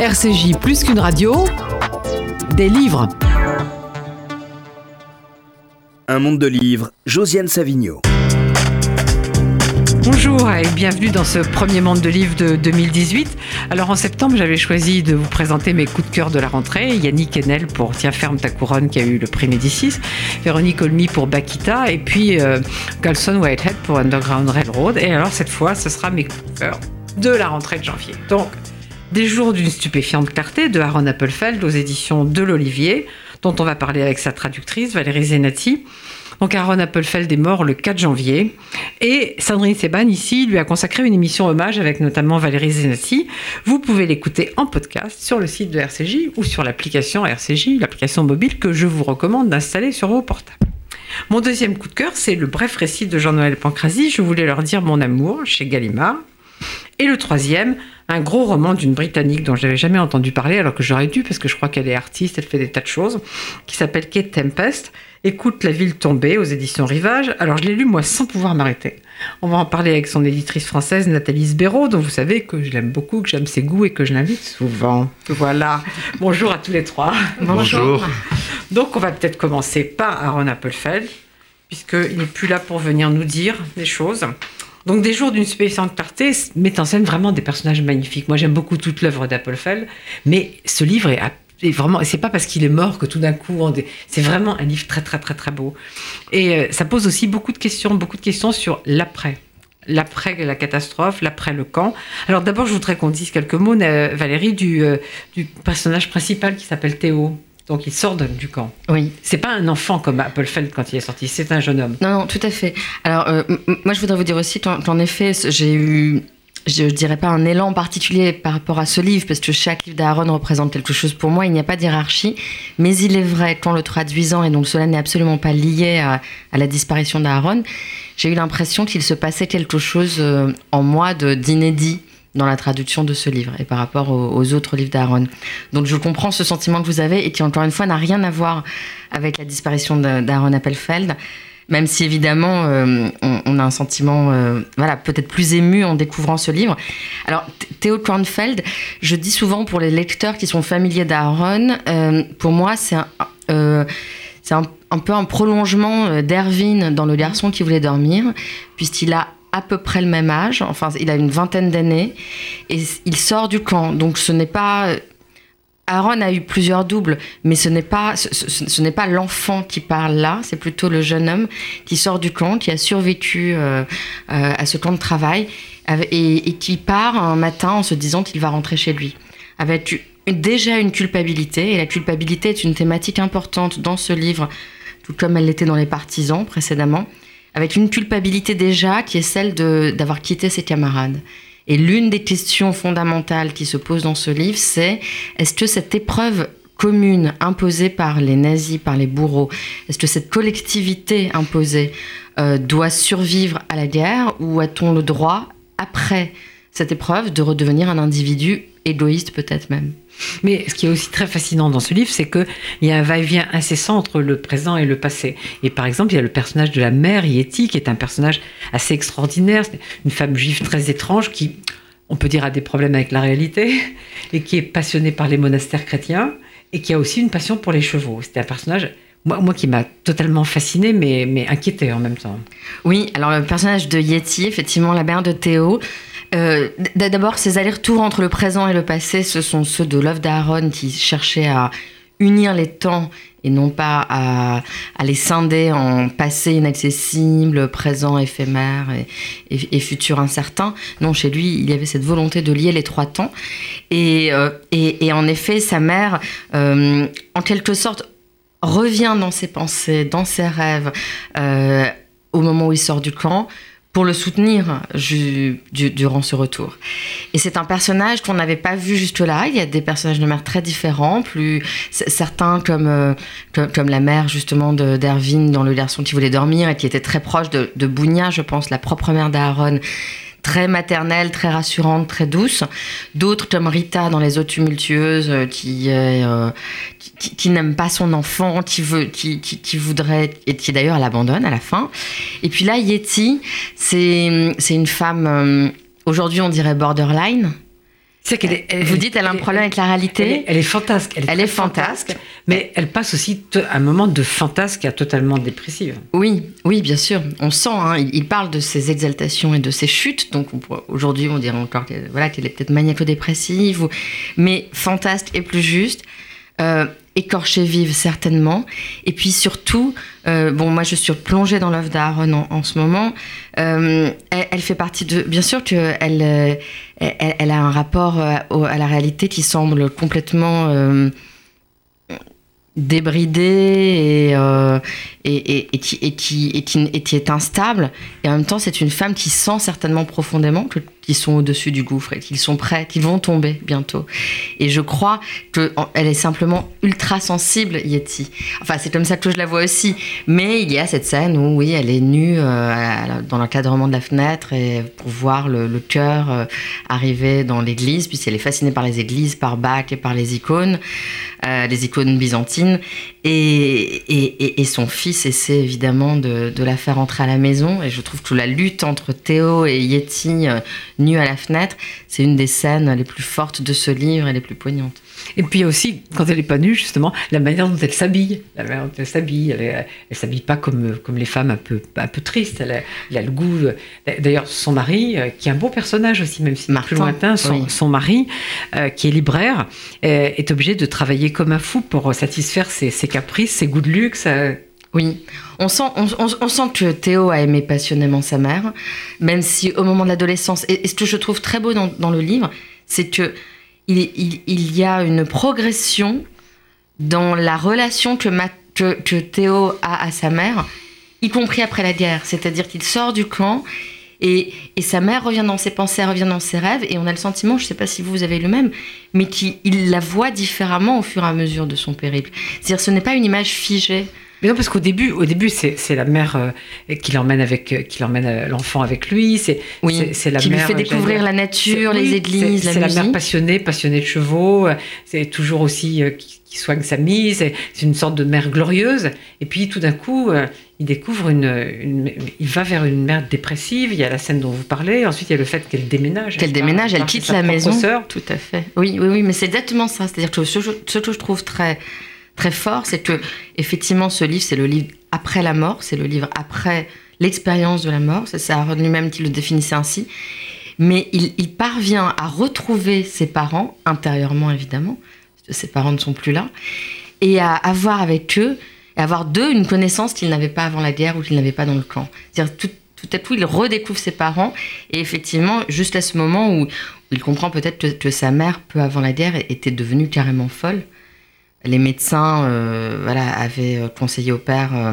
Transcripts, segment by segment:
RCJ plus qu'une radio, des livres. Un monde de livres, Josiane Savigno. Bonjour et bienvenue dans ce premier monde de livres de 2018. Alors en septembre, j'avais choisi de vous présenter mes coups de cœur de la rentrée. Yannick Enel pour Tiens ferme ta couronne qui a eu le prix Médicis, Véronique Olmy pour Bakita et puis euh, Galson Whitehead pour Underground Railroad. Et alors cette fois, ce sera mes coups de cœur de la rentrée de janvier. Donc des jours d'une stupéfiante clarté de Aaron Appelfeld aux éditions de l'Olivier, dont on va parler avec sa traductrice Valérie Zenati. Donc Aaron Appelfeld est mort le 4 janvier et Sandrine Seban ici lui a consacré une émission hommage avec notamment Valérie Zenati. Vous pouvez l'écouter en podcast sur le site de RCJ ou sur l'application RCJ, l'application mobile que je vous recommande d'installer sur vos portables. Mon deuxième coup de cœur, c'est le bref récit de Jean-Noël Pancrazy, Je voulais leur dire mon amour, chez Gallimard. Et le troisième, un gros roman d'une Britannique dont j'avais jamais entendu parler, alors que j'aurais dû, parce que je crois qu'elle est artiste, elle fait des tas de choses, qui s'appelle Kate Tempest. Écoute la ville tombée aux éditions Rivage. Alors je l'ai lu moi sans pouvoir m'arrêter. On va en parler avec son éditrice française Nathalie Sbéraud, dont vous savez que je l'aime beaucoup, que j'aime ses goûts et que je l'invite souvent. Voilà. Bonjour à tous les trois. Bonjour. Donc on va peut-être commencer par Aaron Appelfeld, puisqu'il n'est plus là pour venir nous dire des choses. Donc des jours d'une stupéfiante clarté met en scène vraiment des personnages magnifiques. Moi j'aime beaucoup toute l'œuvre d'Appelfeld, mais ce livre est vraiment, c'est pas parce qu'il est mort que tout d'un coup, c'est vraiment un livre très très très très beau. Et euh, ça pose aussi beaucoup de questions, beaucoup de questions sur l'après, l'après la catastrophe, l'après le camp. Alors d'abord, je voudrais qu'on dise quelques mots, euh, Valérie, euh, du personnage principal qui s'appelle Théo. Donc il sort du camp. Oui. C'est pas un enfant comme Appelfeld quand il est sorti, c'est un jeune homme. Non, non, tout à fait. Alors moi je voudrais vous dire aussi qu'en effet j'ai eu je dirais pas un élan particulier par rapport à ce livre, parce que chaque livre d'Aaron représente quelque chose pour moi, il n'y a pas d'hierarchie, mais il est vrai qu'en le traduisant, et donc cela n'est absolument pas lié à, la disparition d'Aaron, j'ai eu l'impression qu'il se passait quelque chose euh, en moi d'inédit dans la traduction de ce livre et par rapport aux, autres livres d'Aaron. Donc je comprends ce sentiment que vous avez et qui encore une fois n'a rien à voir avec la disparition d'Aaron Appelfeld même si évidemment euh, on, a un sentiment euh, voilà peut-être plus ému en découvrant ce livre. Alors Théo Kornfeld, je dis souvent pour les lecteurs qui sont familiers d'Aaron, euh, pour moi c'est un, c'est un, peu un prolongement d'Erwin dans Le garçon qui voulait dormir, puisqu'il a à peu près le même âge, enfin il a une vingtaine d'années, et il sort du camp. Donc ce n'est pas Aaron a eu plusieurs doubles, mais ce n'est pas ce, n'est pas l'enfant qui parle là, c'est plutôt le jeune homme qui sort du camp, qui a survécu euh, euh, à ce camp de travail et, qui part un matin en se disant qu'il va rentrer chez lui, avec déjà une culpabilité. Et la culpabilité est une thématique importante dans ce livre, tout comme elle l'était dans les Partisans précédemment, avec une culpabilité déjà qui est celle d'avoir quitté ses camarades. Et l'une des questions fondamentales qui se posent dans ce livre, c'est est-ce que cette épreuve commune imposée par les nazis, par les bourreaux, est-ce que cette collectivité imposée euh, doit survivre à la guerre ou a-t-on le droit, après cette épreuve, de redevenir un individu égoïste peut-être même mais ce qui est aussi très fascinant dans ce livre, c'est qu'il y a un va-et-vient incessant entre le présent et le passé. Et par exemple, il y a le personnage de la mère Yeti, qui est un personnage assez extraordinaire, une femme juive très étrange qui, on peut dire, a des problèmes avec la réalité, et qui est passionnée par les monastères chrétiens, et qui a aussi une passion pour les chevaux. C'était un personnage moi, moi, qui m'a totalement fasciné, mais, mais inquiété en même temps. Oui, alors le personnage de Yeti, effectivement, la mère de Théo, euh, d'abord, ces allers-retours entre le présent et le passé, ce sont ceux de l'œuvre d'Aaron qui cherchait à unir les temps et non pas à, les scinder en passé inaccessible, présent éphémère et, futur incertain. Non, chez lui, il y avait cette volonté de lier les trois temps. Et, euh, en effet, sa mère, euh, en quelque sorte, revient dans ses pensées, dans ses rêves, au moment où il sort du camp pour le soutenir durant ce retour. Et c'est un personnage qu'on n'avait pas vu jusque-là. Il y a des personnages de mère très différents, plus certains comme, euh, comme, la mère justement d'Erwin dans Le garçon qui voulait dormir et qui était très proche de, de Bounia, je pense, la propre mère d'Aaron très maternelle, très rassurante, très douce. D'autres comme Rita dans Les eaux tumultueuses, euh, qui, euh, qui, qui, n'aime pas son enfant, qui veut, qui, qui, voudrait et qui d'ailleurs l'abandonne à la fin. Et puis là, Yeti, c'est c'est une femme. Euh, aujourd'hui, on dirait borderline. C'est qu'elle est, elle- Vous dites, elle a un elle problème avec la réalité elle est fantasque. Elle est, Elle très est fantasque. Mais elle passe aussi un moment de fantasque à totalement dépressive. Oui, oui, bien sûr. On sent, hein, il, il parle de ses exaltations et de ses chutes. Donc aujourd'hui, on dirait encore qu'elle voilà, qu'elle est peut-être maniaco-dépressive. Ou... Mais fantasque est plus juste. Euh, écorchée vive, certainement. Et puis surtout, euh, bon, moi je suis plongée dans l'œuvre d'Aaron en, en ce moment. Euh, elle, fait partie de. Bien sûr qu'elle elle, elle, a un rapport euh, à la réalité qui semble complètement. euh, débridé et, euh, et, et, et qui, et, qui, et, qui, et qui est instable. Et en même temps, c'est une femme qui sent certainement profondément que- qu'ils sont au-dessus du gouffre et qu'ils sont prêts, qu'ils vont tomber bientôt. Et je crois qu'elle est simplement ultra sensible, Yeti. Enfin, c'est comme ça que je la vois aussi. Mais il y a cette scène où, oui, elle est nue euh, dans l'encadrement de la fenêtre et pour voir le, le cœur euh, arriver dans l'église, puisqu'elle est fascinée par les églises, par Bach et par les icônes, euh, les icônes byzantines. Et son fils essaie évidemment de, de la faire entrer à la maison. Et je trouve que la lutte entre Théo et Yeti nus à la fenêtre, c'est une des scènes les plus fortes de ce livre et les plus poignantes. Et puis aussi, quand elle n'est pas nue, justement, la manière dont elle s'habille. La manière dont elle s'habille. Elle ne s'habille pas comme, comme les femmes un peu, un peu tristes. Elle a, elle a le goût. D'ailleurs, son mari, euh, qui est un beau personnage aussi, même si c'est plus Martin, lointain, son, oui. son mari, euh, qui est libraire, euh, est obligé de travailler comme un fou pour satisfaire ses, ses caprices, ses goûts de luxe. euh. Oui, on sent, on, sent que Théo a aimé passionnément sa mère, même si au moment de l'adolescence, et, ce que je trouve très beau dans, le livre, c'est que il, il- y a une progression dans la relation que, que, Théo a à sa mère, y compris après la guerre. C'est-à-dire qu'il sort du camp et, et sa mère revient dans ses pensées, revient dans ses rêves, et on a le sentiment, je ne sais pas si vous, vous avez le même, mais qu'il la voit différemment au fur et à mesure de son périple. C'est-à-dire ce n'est pas une image figée. Mais non, parce qu'au début, au début, c'est la mère euh, qui l'emmène avec, euh, qui l'emmène euh, l'enfant avec lui. C'est Oui, c'est- la qui lui mère, fait euh, découvrir la nature, les oui, églises, c'est- la C'est la mère passionnée, passionnée de chevaux. C'est toujours aussi qui, qui soigne sa mise. C'est une sorte de mère glorieuse. Et puis tout d'un coup, il découvre une, une- il va vers une mère dépressive. Il y a la scène dont vous parlez. Ensuite, il y a le fait qu'elle déménage. Qu'elle déménage, elle quitte la maison. sœur. Tout à fait. Oui, oui, oui, mais c'est exactement ça. C'est-à-dire que ce, ce que je trouve très, très fort, c'est que effectivement, ce livre, c'est le livre après la mort, c'est le livre après l'expérience de la mort. C'est Aaron lui-même qui le définissait ainsi. Mais il, parvient à retrouver ses parents, intérieurement évidemment, parce que ses parents ne sont plus là, et à avoir avec eux, et avoir d'eux une connaissance qu'il n'avait pas avant la guerre ou qu'il n'avait pas dans le camp. C'est-à-dire tout, à coup, il redécouvre ses parents, et effectivement, juste à ce moment où, il comprend peut-être que sa mère, peu avant la guerre, était devenue carrément folle. Les médecins euh, voilà, avaient euh, conseillé au père euh,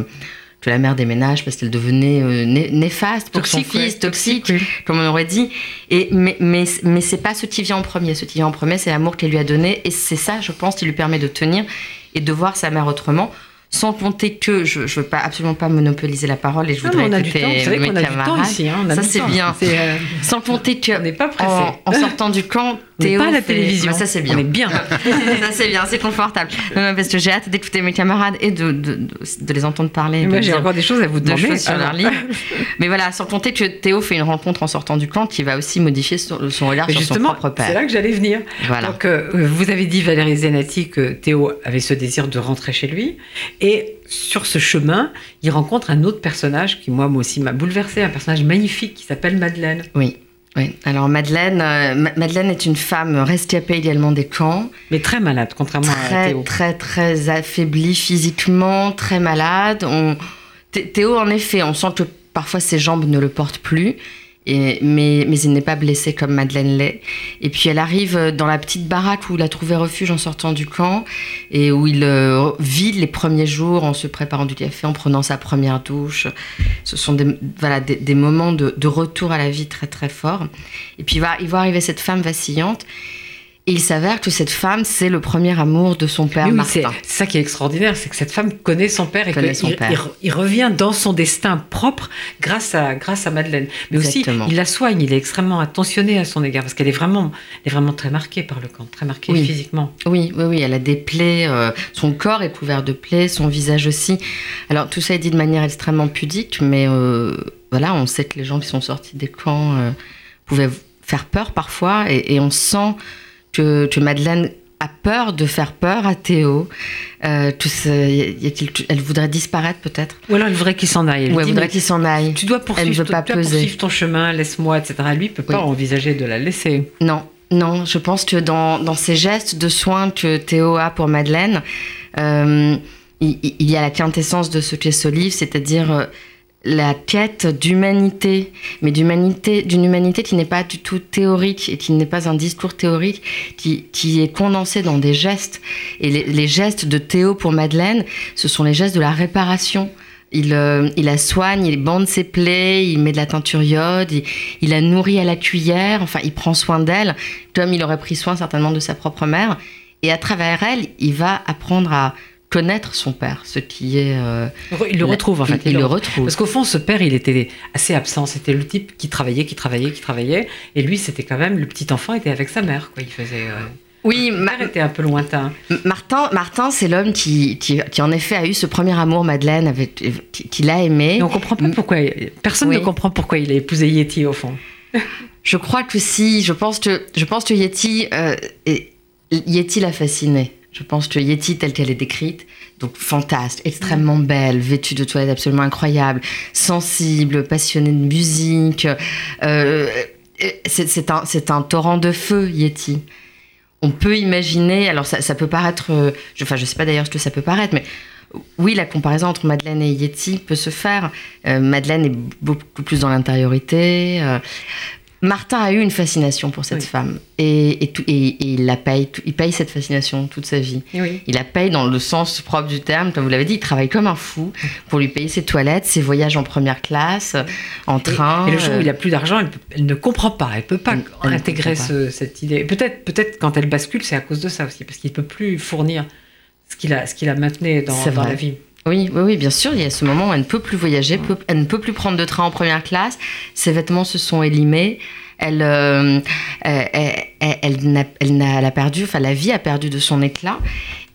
que la mère déménage parce qu'elle devenait euh, né- néfaste pour son Toxique, ouais, fils, toxique, oui. comme on aurait dit. Et, mais mais, mais c'est pas ce qui vient en premier. Ce qui vient en premier, c'est l'amour qu'elle lui a donné. Et c'est ça, je pense, qui lui permet de tenir et de voir sa mère autrement. Sans compter que je ne veux pas, absolument pas monopoliser la parole et je Non, voudrais mais on a du écouter temps. Mes a du ici. hein, on a Ça, c'est bien. Euh, Sans compter que on n'est pas pressé. en, en sortant du camp, Théo pas à la fait- télévision. Ça c'est bien. On est bien. ça c'est bien, c'est confortable. Non, non, parce que j'ai hâte d'écouter mes camarades et de, de, de- de les entendre parler. Moi, j'ai encore des choses à vous de demander. sur leur livre. Mais voilà, sans compter que Théo fait une rencontre en sortant du camp qui va aussi modifier son, son regard sur justement, son propre c'est père. là que j'allais venir. Voilà. Donc, euh, vous avez dit, Valérie Zenati, que Théo avait ce désir de rentrer chez lui. Et sur ce chemin, il rencontre un autre personnage qui, moi, moi aussi, m'a bouleversé. Un personnage magnifique qui s'appelle Madeleine. Oui. Oui. Alors Madeleine, euh, Ma- Madeleine est une femme rescapée également des camps, Mais très malade, contrairement à très Théo. très très affaiblie physiquement, très malade. On... Thé- Théo en effet, on sent que parfois ses jambes ne le portent plus. Mais, il n'est pas blessé comme Madeleine l'est. Et puis elle arrive dans la petite baraque où il a trouvé refuge en sortant du camp et où il euh, vit les premiers jours en se préparant du café, en prenant sa première douche. Ce sont des, moments de, de retour à la vie très très forts. Et puis il va, il va arriver cette femme vacillante. Et il s'avère que cette femme, c'est le premier amour de son père Oui, Martin. c'est ça qui est extraordinaire, c'est que cette femme connaît son père et son il, père. il- revient dans son destin propre grâce à, grâce à Madeleine. Mais Exactement. aussi, il la soigne, il est extrêmement attentionné à son égard parce qu'elle est vraiment, elle est vraiment très marquée par le camp, très marquée Oui. physiquement. Oui, oui, oui, elle a des plaies, euh, son corps est couvert de plaies, son visage aussi. Alors tout ça est dit de manière extrêmement pudique, mais euh, voilà, on sait que les gens qui sont sortis des camps euh, pouvaient faire peur parfois, et, on sent que, que Madeleine a peur de faire peur à Théo. Euh, tout elle voudrait disparaître peut-être? Ou alors elle voudrait qu'il s'en aille. Elle, voudrait qu'il s'en aille. Tu dois poursuivre, pas poursuivre ton chemin, laisse-moi, etc. Lui peut pas envisager de la laisser. Non, non. Je pense que dans, dans ces gestes de soins que Théo a pour Madeleine, euh, il, il, y a la quintessence de ce qu'est ce livre, c'est-à-dire euh, la quête d'humanité, mais d'humanité, d'une humanité qui n'est pas du tout théorique et qui n'est pas un discours théorique, qui, est condensé dans des gestes. Et les, gestes de Théo pour Madeleine, ce sont les gestes de la réparation. Il, euh, il la soigne, il bande ses plaies, il met de la teinture iode, il, il la nourrit à la cuillère, enfin il prend soin d'elle, comme il aurait pris soin certainement de sa propre mère. Et à travers elle, il va apprendre à connaître son père, ce qui est... Euh, il le retrouve en fait. Il, le retrouve. Parce qu'au fond, ce père, il était assez absent. C'était le type qui travaillait, qui travaillait, qui travaillait. Et lui, c'était quand même, le petit enfant était avec sa mère. Quoi. Il faisait... Euh, oui, Mar était un peu lointain. Martin, Martin c'est l'homme qui, qui, qui, en effet, a eu ce premier amour, Madeleine, avec, qui, l'a aimé. Et on comprend pas pourquoi. Personne ne comprend pourquoi il a épousé Yeti, au fond. je crois que si, je pense que, je pense que Yeti, euh, Yeti l'a fasciné. Je pense que Yeti, telle qu'elle est décrite, donc fantastique, extrêmement mm. belle, vêtue de toilettes absolument incroyable, sensible, passionnée de musique. Euh, c'est un, un, torrent de feu, Yeti. On peut imaginer, alors ça, peut paraître, euh, je, enfin je sais pas d'ailleurs ce que ça peut paraître, mais oui, la comparaison entre Madeleine et Yeti peut se faire. Euh, Madeleine est beaucoup plus dans l'intériorité. Martin a eu une fascination pour cette femme et, et, et, il la paye, il paye cette fascination toute sa vie. Il la paye dans le sens propre du terme, comme vous l'avez dit, il travaille comme un fou pour lui payer ses toilettes, ses voyages en première classe, en train. Et, le jour où il a plus d'argent, elle, ne comprend pas, elle peut pas intégrer cette idée. Peut-être, peut-être quand elle bascule, c'est à cause de ça aussi, parce qu'il peut plus fournir ce qu'il a, ce qu'il a maintenu dans, dans la vie. Oui, oui, oui, bien sûr. Il y a ce moment où elle ne peut plus voyager, elle ne peut plus prendre de train en première classe. Ses vêtements se sont élimés. Elle, euh, elle, elle, elle, a, perdu, enfin la vie a perdu de son éclat.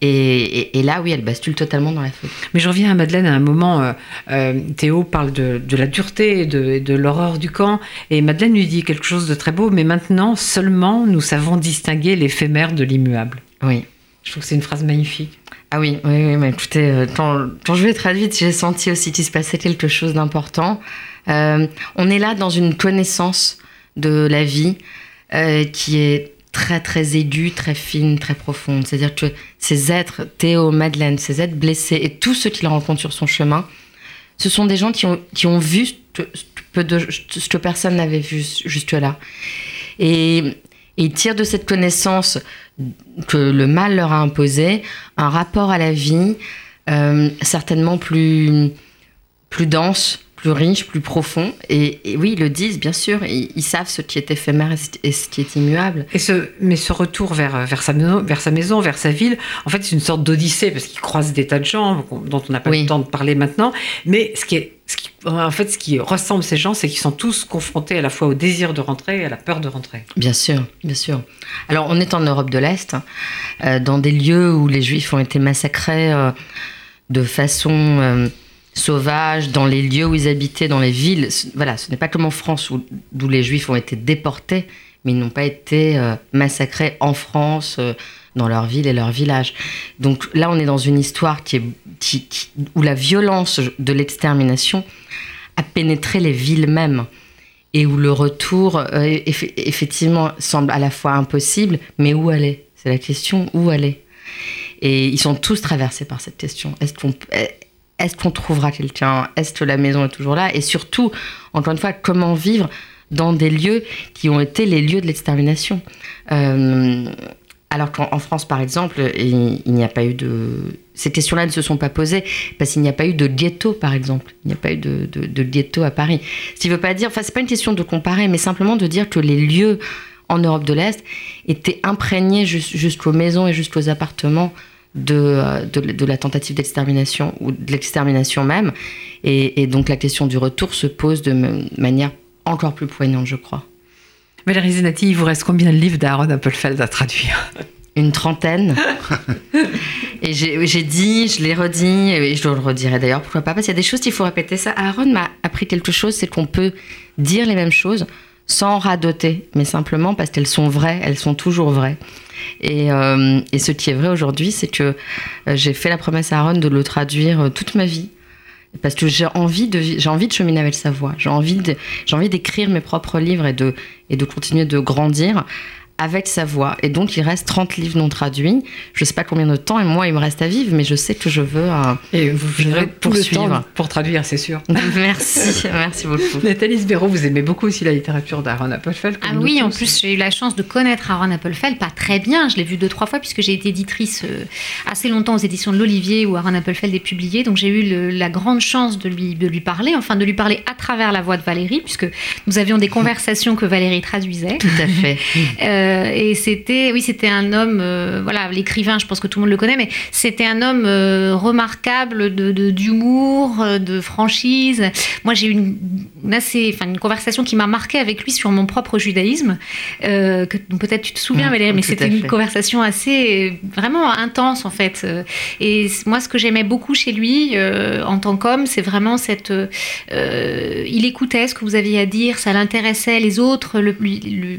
Et, et, là, oui, elle bascule totalement dans la faute. Mais je reviens à Madeleine à un moment. Euh, euh, Théo parle de, de, la dureté et de, de l'horreur du camp. Et Madeleine lui dit quelque chose de très beau. Mais maintenant, seulement, nous savons distinguer l'éphémère de l'immuable. Oui. Je trouve que c'est une phrase magnifique. Ah oui, oui, oui mais écoutez, euh, quand, quand, je vais très vite, j'ai senti aussi qu'il se passait quelque chose d'important. Euh, on est là dans une connaissance de la vie euh, qui est très très aiguë, très fine, très profonde. C'est-à-dire que ces êtres, Théo, Madeleine, ces êtres blessés et tous ceux qu'il rencontre sur son chemin, ce sont des gens qui ont, qui ont vu ce, de, ce que personne n'avait vu jusque-là. Et et ils tirent de cette connaissance que le mal leur a imposé un rapport à la vie euh, certainement plus, plus dense, plus riche, plus profond. Et, oui, ils le disent, bien sûr. Ils, savent ce qui est éphémère et ce qui est immuable. Et ce, mais ce retour vers, vers, sa maison, vers sa maison, vers sa ville, en fait, c'est une sorte d'odyssée parce qu'ils croisent des tas de gens dont on n'a pas le temps de parler maintenant. Mais ce qui est, ce qui, en fait, ce qui ressemble ces gens, c'est qu'ils sont tous confrontés à la fois au désir de rentrer et à la peur de rentrer. Bien sûr, bien sûr. Alors, on est en Europe de l'Est, euh, dans des lieux où les Juifs ont été massacrés euh, de façon euh, sauvages, dans les lieux où ils habitaient, dans les villes. Voilà, ce n'est pas comme en France où, d'où les Juifs ont été déportés, mais ils n'ont pas été massacrés en France, dans leur ville et leur village. Donc là, on est dans une histoire qui est, où la violence de l'extermination a pénétré les villes mêmes et où le retour, euh, effectivement, semble à la fois impossible, mais où aller C'est la question, où aller Et ils sont tous traversés par cette question. Est-ce qu'on est-ce qu'on trouvera quelqu'un? Est-ce que la maison est toujours là? Et surtout, encore une fois, comment vivre dans des lieux qui ont été les lieux de l'extermination? Euh, alors qu'en France, par exemple, il, n'y a pas eu de... Ces questions-là ne se sont pas posées parce qu'il n'y a pas eu de ghetto, par exemple. Il n'y a pas eu de, de, ghetto à Paris. Ce qui veut pas dire... Enfin, c'est pas une question de comparer, mais simplement de dire que les lieux en Europe de l'Est étaient imprégnés jusqu'aux maisons et jusqu'aux appartements de, de, la tentative d'extermination ou de l'extermination même. Et, donc la question du retour se pose de manière encore plus poignante, je crois. Valérie Zenati, il vous reste combien de livres d'Aaron Appelfeld à traduire Une trentaine. et j'ai dit, je l'ai redit, et je le redirai d'ailleurs, pourquoi pas, parce qu'il y a des choses qu'il faut répéter. Ça, Aaron m'a appris quelque chose, c'est qu'on peut dire les mêmes choses sans radoter, mais simplement parce qu'elles sont vraies, elles sont toujours vraies. Et, euh, et ce qui est vrai aujourd'hui, c'est que euh, j'ai fait la promesse à Aaron de le traduire euh, toute ma vie. Parce que j'ai envie de, j'ai envie de cheminer avec sa voix. J'ai envie de, j'ai envie d'écrire mes propres livres et de, et de continuer de grandir avec sa voix. Et donc, il reste 30 livres non traduits. Je ne sais pas combien de temps, et moi, il me reste à vivre, mais je sais que je veux. Euh, et vous vivrez poursuivre. pour traduire, c'est sûr. merci, merci beaucoup. Nathalie Sbero, vous aimez beaucoup aussi la littérature d'Aaron Appelfeld. Ah oui, en plus, j'ai eu la chance de connaître Aaron Appelfeld, pas très bien. Je l'ai vu deux, trois fois, puisque j'ai été éditrice euh, assez longtemps aux éditions de l'Olivier, où Aaron Appelfeld est publié. Donc, j'ai eu la grande chance de lui, de lui parler, enfin, de lui parler à travers la voix de Valérie, puisque nous avions des conversations que Valérie traduisait. Tout à fait. Euh, euh, et c'était, oui, c'était un homme, euh, voilà, l'écrivain, je pense que tout le monde le connaît, mais c'était un homme euh, remarquable de, d'humour, de, franchise. Moi, j'ai eu une, assez, enfin, une conversation qui m'a marqué avec lui sur mon propre judaïsme, que peut-être tu te souviens, Valérie, mais c'était une conversation assez, vraiment intense en fait. Et moi, ce que j'aimais beaucoup chez lui, en tant qu'homme, c'est vraiment cette, il écoutait ce que vous aviez à dire, ça l'intéressait, les autres, le,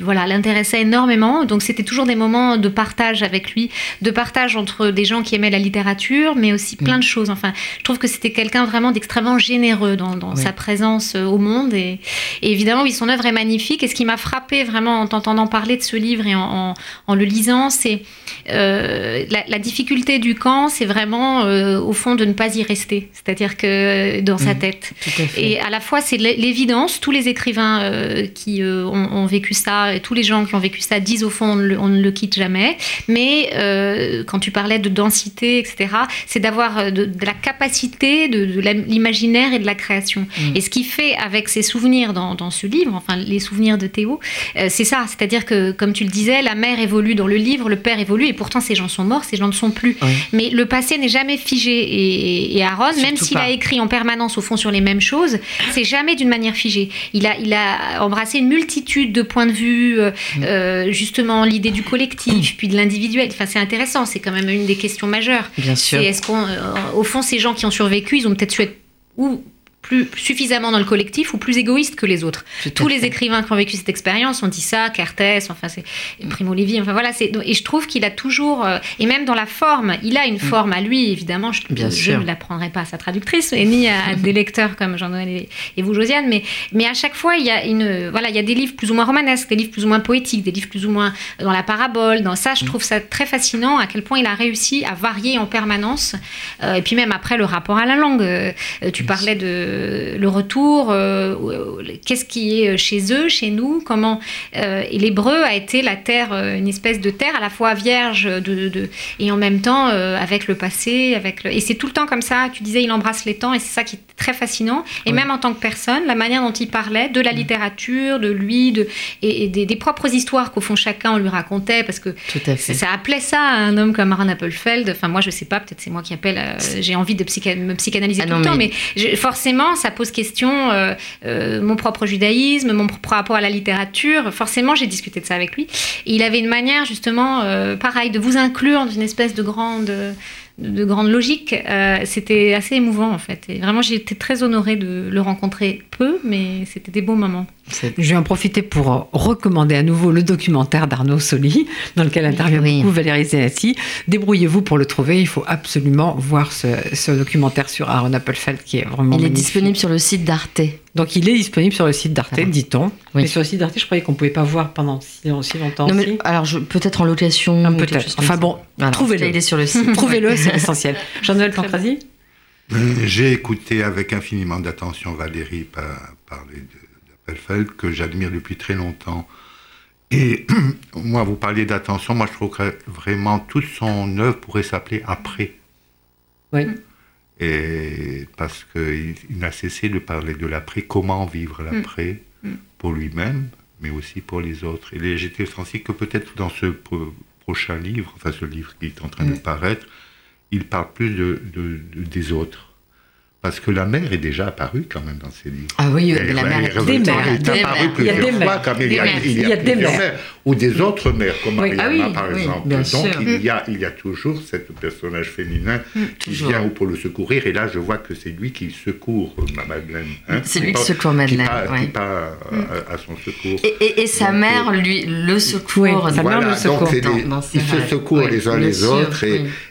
voilà, l'intéressait énormément donc c'était toujours des moments de partage avec lui, de partage entre des gens qui aimaient la littérature, mais aussi plein mm. de choses. Enfin, je trouve que c'était quelqu'un vraiment d'extrêmement généreux dans, sa présence euh, au monde. Et, évidemment, oui, son œuvre est magnifique. Et ce qui m'a frappé vraiment en t'entendant parler de ce livre et en, le lisant, c'est euh, la, difficulté du camp, c'est vraiment euh, au fond de ne pas y rester. C'est-à-dire que dans sa mm. tête. et à la fois, c'est l'évidence. Tous les écrivains qui ont, ont, vécu ça, et tous les gens qui ont vécu ça disent au fond on, ne le quitte jamais. Mais euh, quand tu parlais de densité, etc., c'est d'avoir euh, de, la capacité de, l'imaginaire et de la création. Mm. Et ce qui fait avec ses souvenirs dans, ce livre, enfin les souvenirs de Théo, euh, c'est ça. C'est-à-dire que, comme tu le disais, la mère évolue dans le livre, le père évolue, et pourtant ces gens sont morts, ces gens ne sont plus. Mais le passé n'est jamais figé. Et, Aaron, même s'il a écrit en permanence au fond sur les mêmes choses, c'est jamais d'une manière figée. Il a, il a embrassé une multitude de points de vue. Mm justement l'idée du collectif, puis de l'individuel. Enfin, c'est intéressant, c'est quand même une des questions majeures. Bien sûr. Est-ce qu'au euh, fond, ces gens qui ont survécu, ils ont peut-être su être ou plus suffisamment dans le collectif ou plus égoïste que les autres. Tous les écrivains qui ont vécu cette expérience ont dit ça, Cartès, enfin c'est Primo Levi, enfin voilà, c'est et je trouve qu'il a toujours euh, et même dans la forme, il a une mm. forme à lui évidemment, je, ne l'apprendrai pas à sa traductrice et ni à, des lecteurs comme Jean-Noël et, vous Josiane, mais mais à chaque fois il y a une voilà, il y a des livres plus ou moins romanesques, des livres plus ou moins poétiques, des livres plus ou moins dans la parabole, dans ça, je mm. trouve ça très fascinant à quel point il a réussi à varier en permanence euh, et puis même après le rapport à la langue, euh, tu parlais de euh, le retour, euh, qu'est-ce qui est chez eux, chez nous, comment. Euh, et l'hébreu a été la terre, une espèce de terre à la fois vierge de, et en même temps avec le passé, avec et c'est tout le temps comme ça. Tu disais, il embrasse les temps et c'est ça qui est très fascinant. Et même en tant que personne, la manière dont il parlait de la mm. littérature, de lui, de et, des, propres histoires qu'au fond chacun on lui racontait parce que ça, appelait ça à un homme comme Aaron Appelfeld. Enfin moi je sais pas, peut-être c'est moi qui appelle. J'ai envie de me psychanalyser ah tout le temps, mais forcément ça pose question euh, euh, mon propre judaïsme, mon propre rapport à la littérature. Forcément, j'ai discuté de ça avec lui. Il avait une manière, justement, euh, pareil, de vous inclure dans une espèce de grande de grande logique. Euh, c'était assez émouvant en fait. Et vraiment, j'ai été très honorée de le rencontrer peu, mais c'était des beaux moments. Je vais en profiter pour recommander à nouveau le documentaire d'Arnaud Soli, dans lequel intervient beaucoup Valérie Zenati. Débrouillez-vous pour le trouver. Il faut absolument voir ce, documentaire sur Aaron Appelfeld qui est vraiment. Il est disponible sur le site d'Arte. Donc il est disponible sur le site d'Arte, dit-on. Mais sur le site d'Arte, je croyais qu'on ne pouvait pas voir pendant si, longtemps. alors peut-être en location. Ah, peut-être. Enfin bon, trouvez-le. Il est sur le site. trouvez-le, c'est essentiel. Jean-Noël Pancrasi J'ai écouté avec infiniment d'attention Valérie parler d'Appelfeld, que j'admire depuis très longtemps. Et moi, vous parliez d'attention, moi je trouve que vraiment toute son œuvre pourrait s'appeler Après. Oui. Et parce qu'il n'a cessé de parler de l'après, comment vivre l'après mm. Mm. pour lui-même, mais aussi pour les autres. Et j'étais sensible que peut-être dans ce prochain livre, enfin ce livre qui est en train de mm. paraître, il parle plus de, des autres. Parce que la mer est déjà apparue quand même dans ces livres. Ah oui, Elle- la elle revenue, des elle mers, est apparue mers. Il y a des plusieurs fois, comme il y a, il y a Il y a des mers. Ou des autres mères, comme Oui. Mariana, Ah oui, par oui, exemple. bien Donc, sûr. il y, a, il y a toujours ce personnage féminin qui toujours. vient pour le secourir. Et là, je vois que c'est lui qui secourt euh, ma Madeleine. hein, C'est qui lui qui secourt Madeleine, Qui ouais. qui part à, à son secours. Et, et- et sa Donc, mère, lui, le secours. Oui, sa mère le secourt. ils se secourent les uns les autres.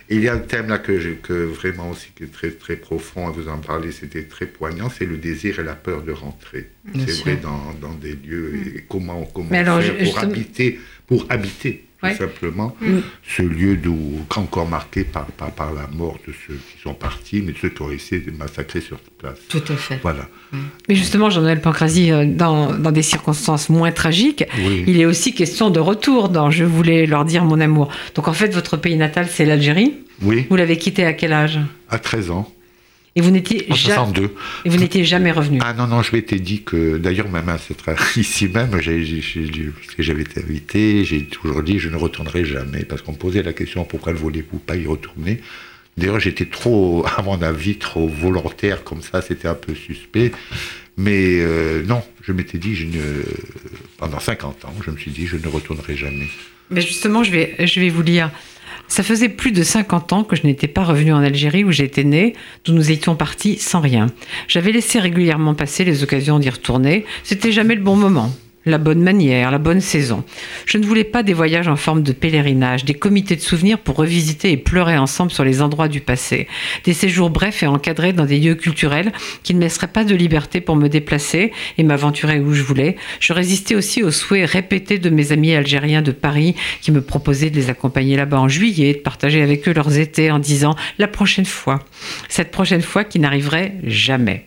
Et, il y a un thème là que, je- que vraiment aussi qui est très, très profond, à vous en parler, c'était très poignant, c'est le désir et la peur de rentrer. C'est vrai dans, dans des lieux et comment, comment Mais alors, faire pour habiter, pour habiter tout simplement Mm. ce lieu d'où, encore marqué par, par, par la mort de ceux qui sont partis, mais de ceux qui ont essayé de massacrer sur place. Tout à fait. Voilà. Mais justement, Jean-Noël Pancrazy, euh, dans, dans des circonstances moins tragiques, Oui. il est aussi question de retour dans Je voulais leur dire mon amour. Donc en fait, votre pays natal, c'est l'Algérie. Oui, Vous l'avez quitté à quel âge? À 13 ans, Et vous n'étiez en ja- 62. et vous n'étiez jamais revenu. Ah non, non, je m'étais dit que, d'ailleurs, même à cette, ici même, j'avais été invité, j'ai toujours dit je ne retournerai jamais, parce qu'on me posait la question pourquoi ne voulez-vous pas y retourner? D'ailleurs, j'étais trop, à mon avis, trop volontaire, comme ça, c'était un peu suspect. Mais euh, non, je m'étais dit, je ne, pendant 50 ans, je me suis dit, je ne retournerai jamais. Mais justement, je vais, je vais vous lire. Ça faisait plus de 50 ans que je n'étais pas revenu en Algérie où j'étais né, d'où nous étions partis sans rien. J'avais laissé régulièrement passer les occasions d'y retourner. C'était jamais le bon moment. La bonne manière, la bonne saison. Je ne voulais pas des voyages en forme de pèlerinage, des comités de souvenirs pour revisiter et pleurer ensemble sur les endroits du passé. Des séjours brefs et encadrés dans des lieux culturels qui ne me laisseraient pas de liberté pour me déplacer et m'aventurer où je voulais. Je résistais aussi aux souhaits répétés de mes amis algériens de Paris qui me proposaient de les accompagner là-bas en juillet, de partager avec eux leurs étés en disant la prochaine fois. Cette prochaine fois qui n'arriverait jamais.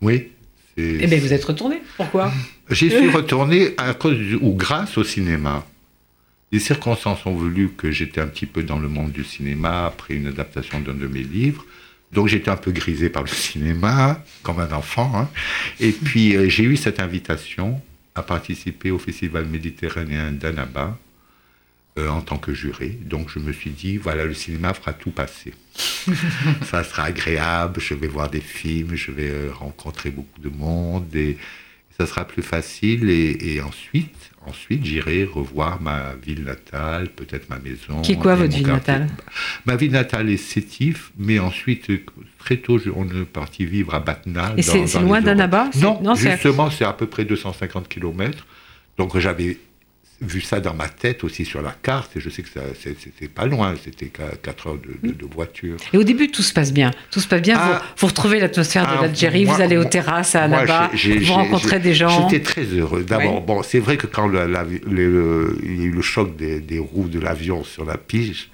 Oui. Eh bien, vous êtes retourné. Pourquoi? J'y suis retourné à cause du- ou grâce au cinéma. Les circonstances ont voulu que j'étais un petit peu dans le monde du cinéma après une adaptation d'un de mes livres. Donc j'étais un peu grisé par le cinéma, comme un enfant. hein. Et puis euh, j'ai eu cette invitation à participer au Festival méditerranéen d'Annaba euh, en tant que juré. Donc je me suis dit, voilà, le cinéma fera tout passer. Ça sera agréable, je vais voir des films, je vais euh, rencontrer beaucoup de monde et ça sera plus facile. Et, et ensuite, ensuite j'irai revoir ma ville natale, peut-être ma maison. Qui est quoi, votre ville quartier. natale? Ma ville natale est Sétif, mais ensuite, très tôt, on est parti vivre à Batna. Et c'est loin d'Annaba? Non, non, c'est- justement, c'est à peu près 250 km. Donc j'avais vu ça dans ma tête aussi sur la carte, et je sais que c'était pas loin, c'était 4 heures de, de- de voiture. Et au début, tout se passe bien. Tout se passe bien. Ah. vous, vous retrouvez l'atmosphère Ah, de l'Algérie. moi- Vous allez aux terrasses à Annaba. Vous rencontrez des gens. J'étais très heureux. D'abord, Oui. bon, c'est vrai que quand la- la- les- le- il y a eu le choc des, des roues de l'avion sur la pige,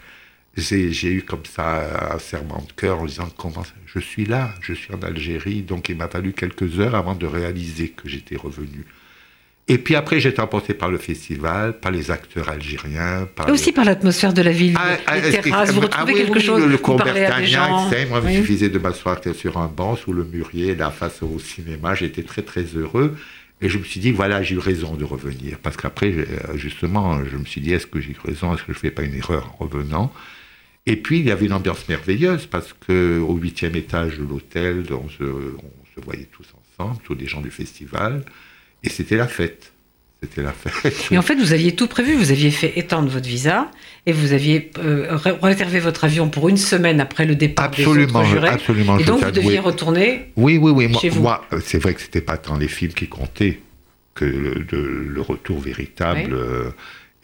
j'ai eu comme ça un serment de cœur en disant comment je suis là, je suis en Algérie. Donc il m'a fallu quelques heures avant de réaliser que j'étais revenu. Et puis après, j'étais emporté par le festival, par les acteurs algériens, par Et aussi par l'atmosphère de la ville, ah, les ah, terrasses. Vous ah retrouvez oui, quelque oui, chose. Le, le. Moi, il Oui. me suffisait de m'asseoir sur un banc sous le mûrier, là, face au cinéma. J'étais très, très heureux. Et je me suis dit, voilà, j'ai eu raison de revenir. Parce qu'après, euh, justement, je me suis dit, est-ce que j'ai eu raison? Est-ce que je ne fais pas une erreur en revenant? Et puis, il y avait une ambiance merveilleuse parce qu'au huitième étage de l'hôtel, on se, on se voyait tous ensemble, tous les gens du festival. Et c'était la fête. C'était la fête. Et en fait, vous aviez tout prévu. Vous aviez fait étendre votre visa et vous aviez euh, ré- réservé votre avion pour une semaine après le départ des Absolument, autres jurés. absolument. Et donc, vous deviez retourner. Oui, oui, oui. Moi, Chez vous. moi, c'est vrai que c'était pas tant les films qui comptaient que le, retour véritable. Oui. euh,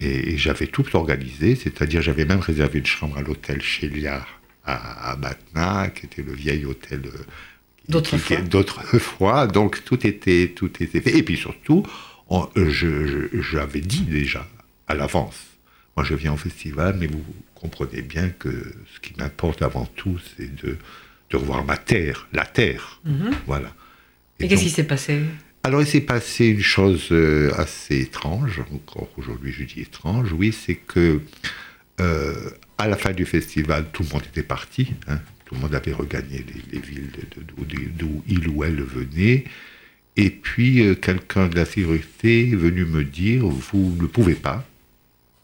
et et j'avais tout organisé, c'est-à-dire j'avais même réservé une chambre à l'hôtel Chéliard à, à Batna, qui était le vieil hôtel euh, D'autrefois. qui- qui- d'autrefois. Donc tout était, tout était fait. Et puis surtout, j'avais dit déjà à l'avance. Moi, je viens au festival, mais vous comprenez bien que ce qui m'importe avant tout, c'est de, de revoir ma terre, la terre. Voilà. Mhm. Et, Et qu'est-ce qui s'est passé? Alors, il s'est passé une chose euh, assez étrange, encore aujourd'hui je dis étrange, oui, c'est que euh, à la fin du festival, tout le monde était parti, hein, le monde avait regagné les, les villes d'où il ou elle venait, et puis euh, quelqu'un de la sécurité est venu me dire, vous ne pouvez pas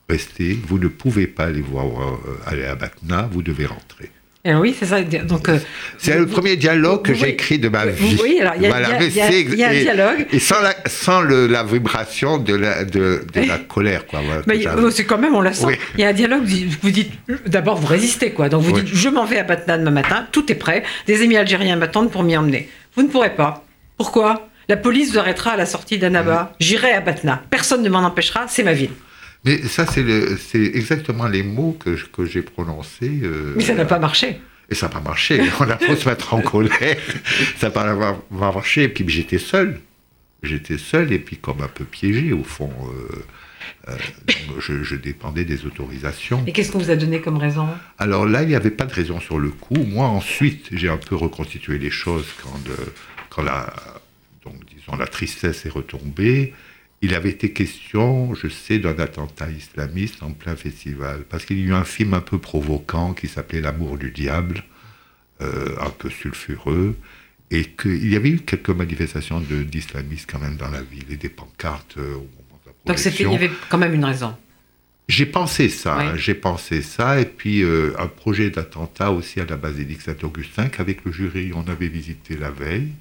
rester, vous ne pouvez pas aller voir, euh, aller à Batna, vous devez rentrer. Eh oui, c'est ça. Donc, euh, c'est le premier dialogue que j'ai écrit de ma vie. Oui, alors il y, a, un dialogue. Et sans la, sans le, la vibration de la, de, de la colère, quoi. Mais c'est quand même, on la sent. Il y a un dialogue. Vous dites, d'abord, vous résistez, quoi. Donc vous dites, je m'en vais à Batna demain matin. Tout est prêt. Des amis algériens m'attendent pour m'y emmener. Vous ne pourrez pas. Pourquoi? La police vous arrêtera à la sortie d'Annaba. J'irai à Batna. Personne ne m'en empêchera. C'est ma ville. Mais ça, c'est exactement les mots que, que j'ai prononcés. Euh, Mais ça n'a pas marché. Et ça n'a pas marché. On a beau se mettre en colère, ça n'a pas marché. Et puis j'étais seul. J'étais seul et puis comme un peu piégé au fond. Euh, euh, je, dépendais des autorisations. Et qu'est-ce qu'on vous a donné comme raison? Alors là, il n'y avait pas de raison sur le coup. Moi, ensuite, j'ai un peu reconstitué les choses quand, quand la, donc, disons, la tristesse est retombée. Il avait été question, je sais, d'un attentat islamiste en plein festival, parce qu'il y a eu un film un peu provoquant qui s'appelait L'amour du diable, euh, un peu sulfureux, et qu'il y avait eu quelques manifestations d'islamistes quand même dans la ville, et des pancartes euh, au moment de la Donc il y avait quand même une raison. J'ai pensé ça, j'ai pensé ça, et puis euh, un projet d'attentat aussi à la basilique Saint-Augustin qu'avec le jury on avait visité la veille.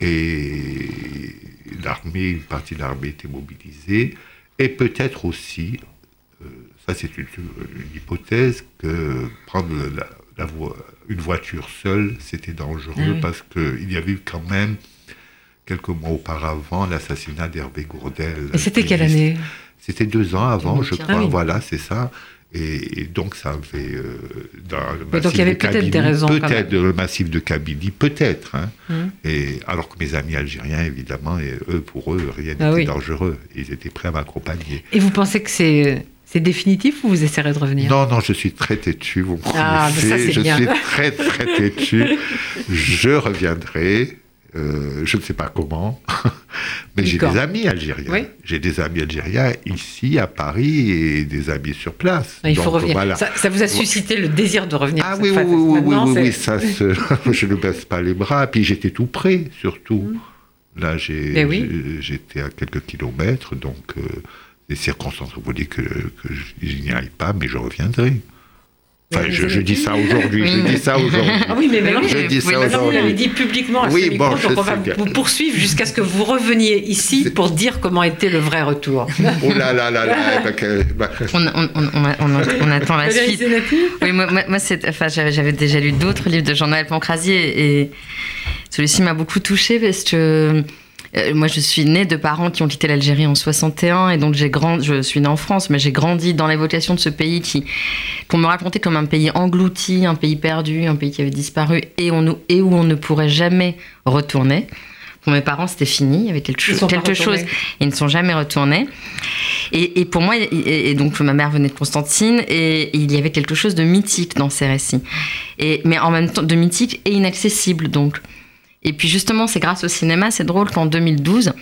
Et l'armée, une partie de l'armée était mobilisée. Et peut-être aussi, euh, ça c'est une, hypothèse, que prendre la, une voiture seule, c'était dangereux parce qu'il y avait eu quand même, quelques mois auparavant, l'assassinat d'Hervé Gourdel. Et c'était quelle année? C'était deux ans avant, je crois. Ah voilà, c'est ça. Et, donc, ça avait. Euh, dans le massif donc, il y avait peut-être des raisons. Peut-être le massif de Kabylie, peut-être. Hein. Hum. Et, alors que mes amis algériens, évidemment, et eux, pour eux, rien ah n'était dangereux. Ils étaient prêts à m'accompagner. Et vous pensez que c'est. C'est définitif ou vous essayerez de revenir? Non, non, je suis très têtu, vous me ah, ça, Je bien. suis très, très têtu. je reviendrai. Euh, je ne sais pas comment, mais j'ai des amis algériens. J'ai des amis algériens ici à Paris et des amis sur place. Il faut revenir. Ça, vous a suscité le désir de revenir. Ah oui, oui, oui, oui, oui, ça, je ne baisse pas les bras. Puis j'étais tout près, surtout. Mm. Là, j'étais à quelques kilomètres, donc euh, les circonstances voulaient que, que je n'y aille pas, mais je reviendrai je, dis ça aujourd'hui. Je dis ça aujourd'hui. Ah oui, mais maintenant, je dis ça vous l'avez dit publiquement à oui, bon, donc on va vous poursuivre jusqu'à ce que vous reveniez ici pour dire comment était le vrai retour. oh là là là là. Bah, on, on, on, attend la suite. Oui, moi, moi enfin, j'avais déjà lu d'autres livres de Jean-Noël Pancrasier et celui-ci m'a beaucoup touchée parce que euh, moi, je suis née de parents qui ont quitté l'Algérie en 61 et donc j'ai grandi, je suis née en France, mais j'ai grandi dans l'évocation de ce pays qui, qu'on me racontait comme un pays englouti, un pays perdu, un pays qui avait disparu et, on, et où on ne pourrait jamais retourner. Pour mes parents, c'était fini, il y avait quelque, chose, quelque chose, ils ne sont jamais retournés. Et, et pour moi, et, et, donc ma mère venait de Constantine, et, il y avait quelque chose de mythique dans ces récits. Et, mais en même temps, de mythique et inaccessible, donc. Et puis justement, c'est grâce au cinéma, c'est drôle qu'en 2012,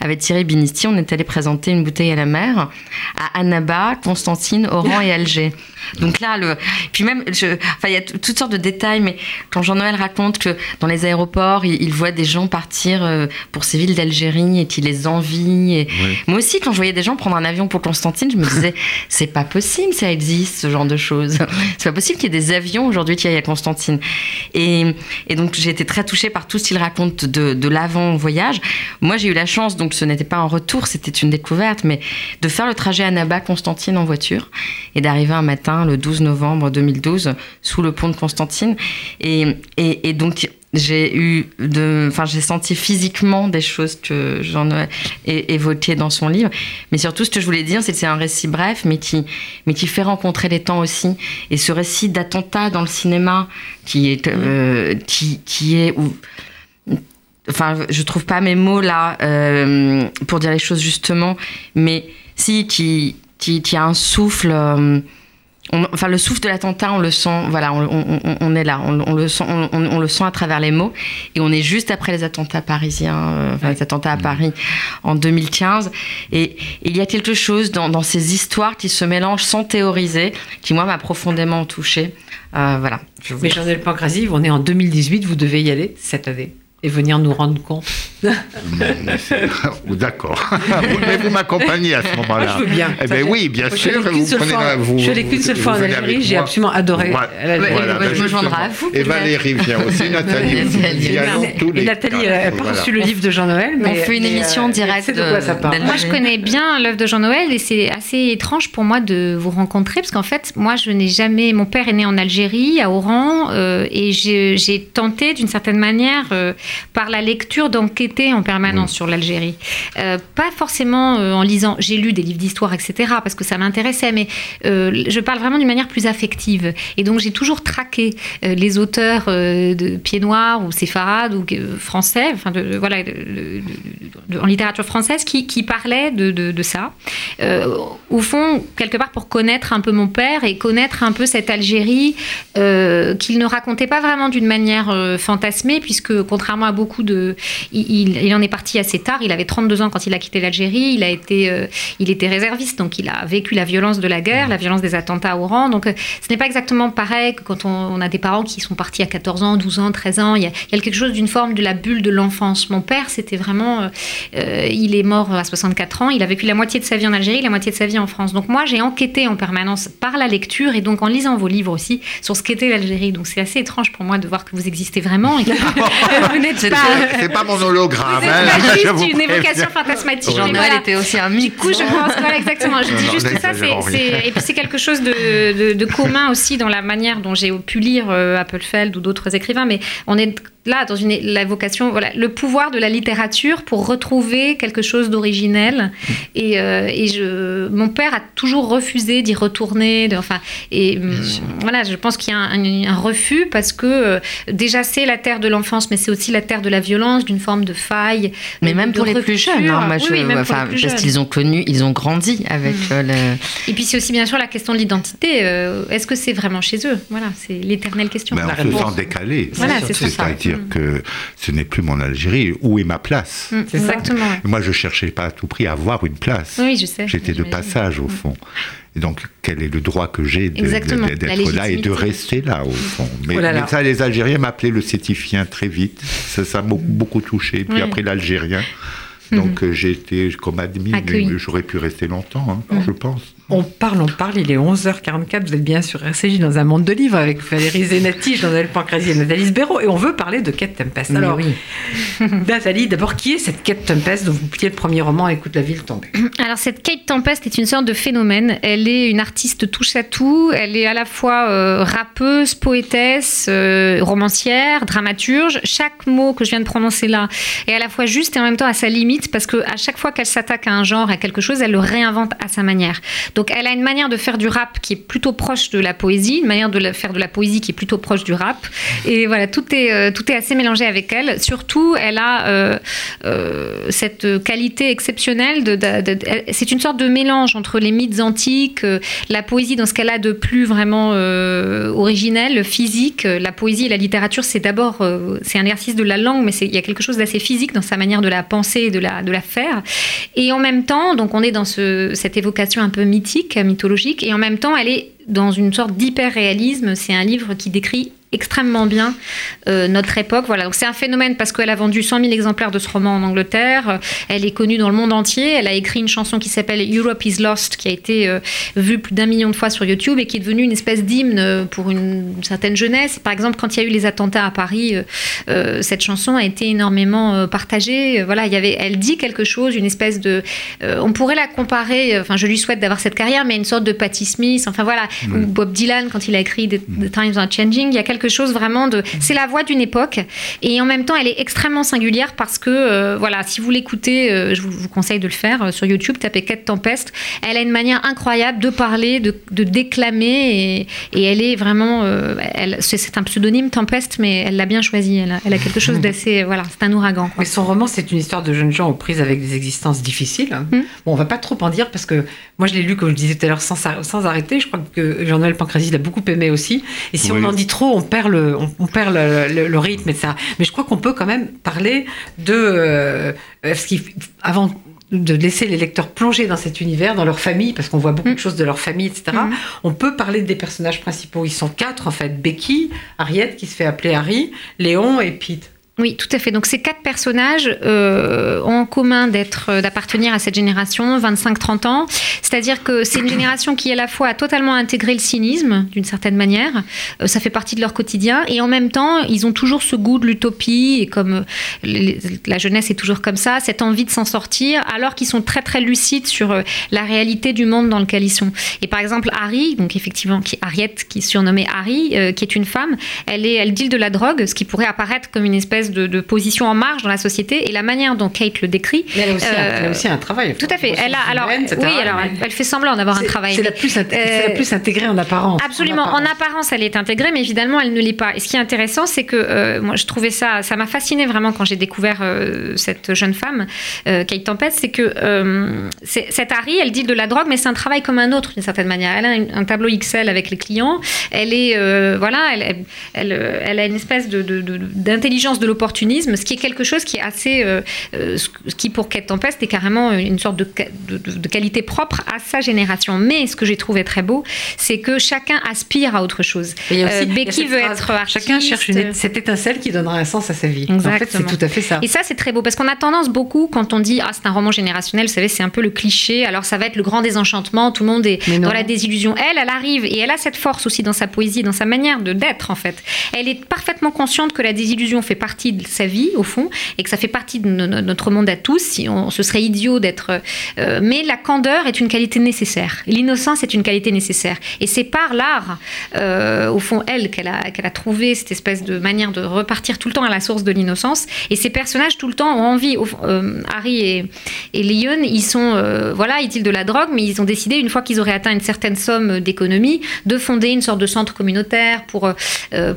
avec Thierry Binisti, on est allé présenter une bouteille à la mer à Annaba, Constantine, Oran et Alger. Donc là, le... puis même, je... enfin, il y a toutes sortes de détails, mais quand Jean-Noël raconte que dans les aéroports, il, voit des gens partir euh, pour ces villes d'Algérie et qu'il les envie. Et... Moi aussi, quand je voyais des gens prendre un avion pour Constantine, je me disais, c'est pas possible, ça existe, ce genre de choses. C'est pas possible qu'il y ait des avions aujourd'hui qui aillent à Constantine. Et, et donc, j'ai été très touchée par tout qu'il raconte de, de l'avant-voyage. Moi, j'ai eu la chance, donc ce n'était pas un retour, c'était une découverte, mais de faire le trajet à Naba-Constantine en voiture et d'arriver un matin le 12 novembre 2012 sous le pont de Constantine. Et, et, donc j'ai eu de, enfin j'ai senti physiquement des choses que j'en ai évoquées dans son livre, mais surtout ce que je voulais dire, c'est que c'est un récit bref, mais qui, mais qui fait rencontrer les temps aussi. Et ce récit d'attentat dans le cinéma, qui est, euh, qui, qui est où, enfin je trouve pas mes mots là euh, pour dire les choses justement, mais si qui, qui, qui a un souffle. Euh, enfin, le souffle de l'attentat, on le sent, voilà, on, est là, on, le sent, on, le sent à travers les mots. Et on est juste après les attentats parisiens, euh, enfin, les attentats à Paris en 2015. Et, il y a quelque chose dans, ces histoires qui se mélangent sans théoriser, qui, moi, m'a profondément touchée. Voilà. Mais Jean-Noël Pancrasi, on est en 2018, vous devez y aller cette année et venir nous rendre compte D'accord. Mais vous m'accompagnez à ce moment-là. je veux bien. Eh bien oui, bien je sûr. Vous prenez, fois, vous, je suis allée qu'une seule fois en Algérie, j'ai absolument adoré. Voilà, voilà, je me joindrai à vous. Et Valérie vient aussi, Nathalie. et Nathalie n'a pas reçu le livre de Jean-Noël. On fait une émission directe. Moi, je connais bien l'œuvre de Jean-Noël et c'est assez étrange pour moi de vous rencontrer parce qu'en fait, moi, je n'ai jamais. Mon père est né en Algérie, à Oran, euh, et j'ai tenté d'une certaine manière, euh, par la lecture, d'enquêter en permanence sur l'Algérie. Euh, pas forcément en lisant. J'ai lu des livres d'histoire, etc., parce que ça m'intéressait, mais je parle vraiment d'une manière plus affective. Et donc, j'ai toujours traqué les auteurs de Pieds Noirs ou séfarades ou français, enfin, de, voilà, en littérature française, qui, qui parlaient de, ça. au fond, quelque part, pour connaître un peu mon père et connaître un peu cette Algérie euh, qu'il ne racontait pas vraiment d'une manière euh, fantasmée, puisque contrairement à beaucoup de... Il, il, en est parti assez tard, il avait 32 ans quand il a quitté l'Algérie, il, a été, euh, il était réserviste, donc il a vécu la violence de la guerre, la violence des attentats au rang, donc ce n'est pas exactement pareil que quand on, a des parents qui sont partis à 14 ans, 12 ans, 13 ans, il y a, il y a quelque chose d'une forme de la bulle de l'enfance. Mon père, c'était vraiment... il est mort à 64 ans, il a vécu la moitié de sa vie en Algérie, la moitié de sa vie en France. Donc moi, j'ai enquêté en permanence par la lecture et donc en lisant vos livres aussi sur ce qu'était l'Algérie. Donc c'est assez étrange pour moi de voir que vous existez vraiment et que vous n'êtes pas. C'est pas mon pas juste une évocation fantasmatique. Jean-Noël voilà. était aussi un mythe. Du coup, je pense, voilà, exactement. Je dis juste ça, c'est, et puis c'est quelque chose de, de, de, commun aussi dans la manière dont j'ai pu lire euh, Appelfeld ou d'autres écrivains, mais on est là, dans une, la vocation, voilà, le pouvoir de la littérature pour retrouver quelque chose d'originel. Et, euh, et je, mon père a toujours refusé d'y retourner. De, enfin, et hum, voilà, je pense qu'il y a un, un, refus parce que euh, déjà c'est la terre de l'enfance, mais c'est aussi la terre de la violence, d'une forme de faille. Mais même pour les plus jeunes, hein, moi, je, oui, parce qu'ils ont connu, ils ont grandi avec mmh. euh, le... Et puis c'est aussi bien sûr la question de l'identité. Euh, Est-ce que c'est vraiment chez eux? Voilà, c'est l'éternelle question. Mais on se sent décalé. Voilà, c'est ça. Dire que ce n'est plus mon Algérie. Où est ma place mmh, Exactement. Moi, je cherchais pas à tout prix à avoir une place. Oui, je sais. J'étais de passage au fond. Et donc, quel est le droit que j'ai d'être là et de rester là, au fond? Mais, oh là là. mais ça, les Algériens m'appelaient le sétifien très vite. Ça m'a beaucoup touché. Puis oui. après, l'Algérien. Donc, mmh. j'ai été comme admis, mais j'aurais pu rester longtemps, hein, je pense. On parle, on parle, il est 11h44, vous êtes bien sur RCJ dans un monde de livres avec Valérie Zenati, Jean-Noël Pancrasi et Nathalie Sbéro, et on veut parler de Kate Tempest. Alors, oui. Nathalie, d'abord, qui est cette Kate Tempest dont vous pliez le premier roman Écoute la ville tomber? Alors, cette Kate Tempest est une sorte de phénomène. Elle est une artiste touche à tout. Elle est à la fois euh, rappeuse, poétesse, euh, romancière, dramaturge. Chaque mot que je viens de prononcer là est à la fois juste et en même temps à sa limite, parce qu'à chaque fois qu'elle s'attaque à un genre, à quelque chose, elle le réinvente à sa manière. Donc elle a une manière de faire du rap qui est plutôt proche de la poésie, une manière de faire de la poésie qui est plutôt proche du rap. Et voilà, tout est, euh, tout est assez mélangé avec elle. Surtout, elle a euh, euh, cette qualité exceptionnelle. De, c'est une sorte de mélange entre les mythes antiques, la poésie dans ce qu'elle a de plus vraiment originel, physique. La poésie et la littérature, c'est d'abord c'est un exercice de la langue, mais il y a quelque chose d'assez physique dans sa manière de la penser et de la, de la faire. Et en même temps, donc on est dans ce, cette évocation un peu mythique mythologique, et en même temps, elle est dans une sorte d'hyper-réalisme. C'est un livre qui décrit extrêmement bien euh, notre époque. Voilà, donc c'est un phénomène parce qu'elle a vendu 100 000 exemplaires de ce roman en Angleterre. Elle est connue dans le monde entier. Elle a écrit une chanson qui s'appelle Europe is Lost, qui a été euh, vue plus d'un million de fois sur YouTube et qui est devenue une espèce d'hymne pour une, une, certaine jeunesse. Par exemple, quand il y a eu les attentats à Paris, euh, cette chanson a été énormément partagée. Voilà, il y avait, elle dit quelque chose, une espèce de, on pourrait la comparer. Enfin, je lui souhaite d'avoir cette carrière, mais une sorte de Patti Smith. Enfin voilà, mmh. ou Bob Dylan quand il a écrit The, The Times Are Changing. Il y a quelque chose vraiment de. C'est la voix d'une époque et en même temps, elle est extrêmement singulière parce que, euh, voilà, si vous l'écoutez, euh, je vous, vous, conseille de le faire euh, sur YouTube, tapez Quête Tempeste. Elle a une manière incroyable de parler, de, de déclamer et, et, elle est vraiment. c'est un pseudonyme Tempeste, mais elle l'a bien choisi. Elle a, elle a, quelque chose d'assez. Voilà, c'est un ouragan. Quoi. Mais son roman, c'est une histoire de jeunes gens aux prises avec des existences difficiles. Mmh. Bon, on va pas trop en dire parce que moi, je l'ai lu, comme je disais tout à l'heure, sans, sans arrêter. Je crois que Jean-Noël Pancrasi l'a beaucoup aimé aussi. Et si oui. on en dit trop, on perd le, on, on perd le, le, le, rythme et ça. Mais je crois qu'on peut quand même parler de euh, ce qui, avant de laisser les lecteurs plonger dans cet univers, dans leur famille, parce qu'on voit beaucoup mmh. de choses de leur famille, etc. Mmh. On peut parler des personnages principaux. Ils sont quatre, en fait. Becky, Harriet, qui se fait appeler Harry, Léon et Pete. Oui, tout à fait. Donc ces quatre personnages euh, ont en commun d'être, euh, d'appartenir à cette génération, 25-30 ans. C'est-à-dire que c'est une génération qui à la fois a totalement intégré le cynisme d'une certaine manière. Euh, ça fait partie de leur quotidien et en même temps ils ont toujours ce goût de l'utopie et comme les- la jeunesse est toujours comme ça, cette envie de s'en sortir, alors qu'ils sont très très lucides sur euh, la réalité du monde dans lequel ils sont. Et par exemple Harry, donc effectivement qui Harriet, qui est surnommée Harry, euh, qui est une femme, elle est, elle deal de la drogue, ce qui pourrait apparaître comme une espèce de, de position en marge dans la société. Et la manière dont Kate le décrit, Mais elle a aussi, un, Euh, elle a aussi un travail. tout à fait. Elle a alors Humaine, oui, alors elle, elle fait semblant d'avoir un travail. C'est la, c'est la Euh, plus intégrée en apparence. Absolument. En apparence, elle est intégrée, mais évidemment, elle ne l'est pas. Et ce qui est intéressant, c'est que euh, moi, je trouvais ça, ça m'a fasciné vraiment quand j'ai découvert euh, cette jeune femme, euh, Kate Tempest, c'est que euh, cette Harry, elle dit de la drogue, mais c'est un travail comme un autre d'une certaine manière. Elle a un, un tableau Excel avec les clients. Elle est, euh, voilà, elle, elle, a une espèce de, de- de- d'intelligence de l'opportunisme, ce qui est quelque chose qui est assez, euh, euh, ce qui pour Kate Tempest est carrément une sorte de, qualité propre à sa génération. Mais ce que j'ai trouvé très beau, c'est que chacun aspire à autre chose. Aussi- Euh, Becky veut phrase, être artiste. Chacun cherche une, cette étincelle qui donnera un sens à sa vie. En fait, c'est tout à fait ça. Et ça, c'est très beau parce qu'on a tendance beaucoup quand on dit ah c'est un roman générationnel, vous savez, c'est un peu le cliché. Alors ça va être le grand désenchantement, tout le monde est dans la désillusion. Elle, elle arrive et elle a cette force aussi dans sa poésie, dans sa manière de d'être en fait. Elle est parfaitement consciente que la désillusion fait partie de sa vie au fond et que ça fait partie de no- no- notre monde à tous. Si on, ce serait idiot d'être, euh, mais la candeur est une qualité nécessaire. L'innocence est une qualité nécessaire. Et c'est par l'art, euh, au fond, elle qu'elle a qu'elle a trouvé cette espèce de manière de repartir tout le temps à la source de l'innocence. Et ces personnages tout le temps ont envie. euh, Harry et, et Leon, ils sont, voilà, ils dealent de la drogue, mais ils ont décidé, une fois qu'ils auraient atteint une certaine somme d'économie, de fonder une sorte de centre communautaire pour,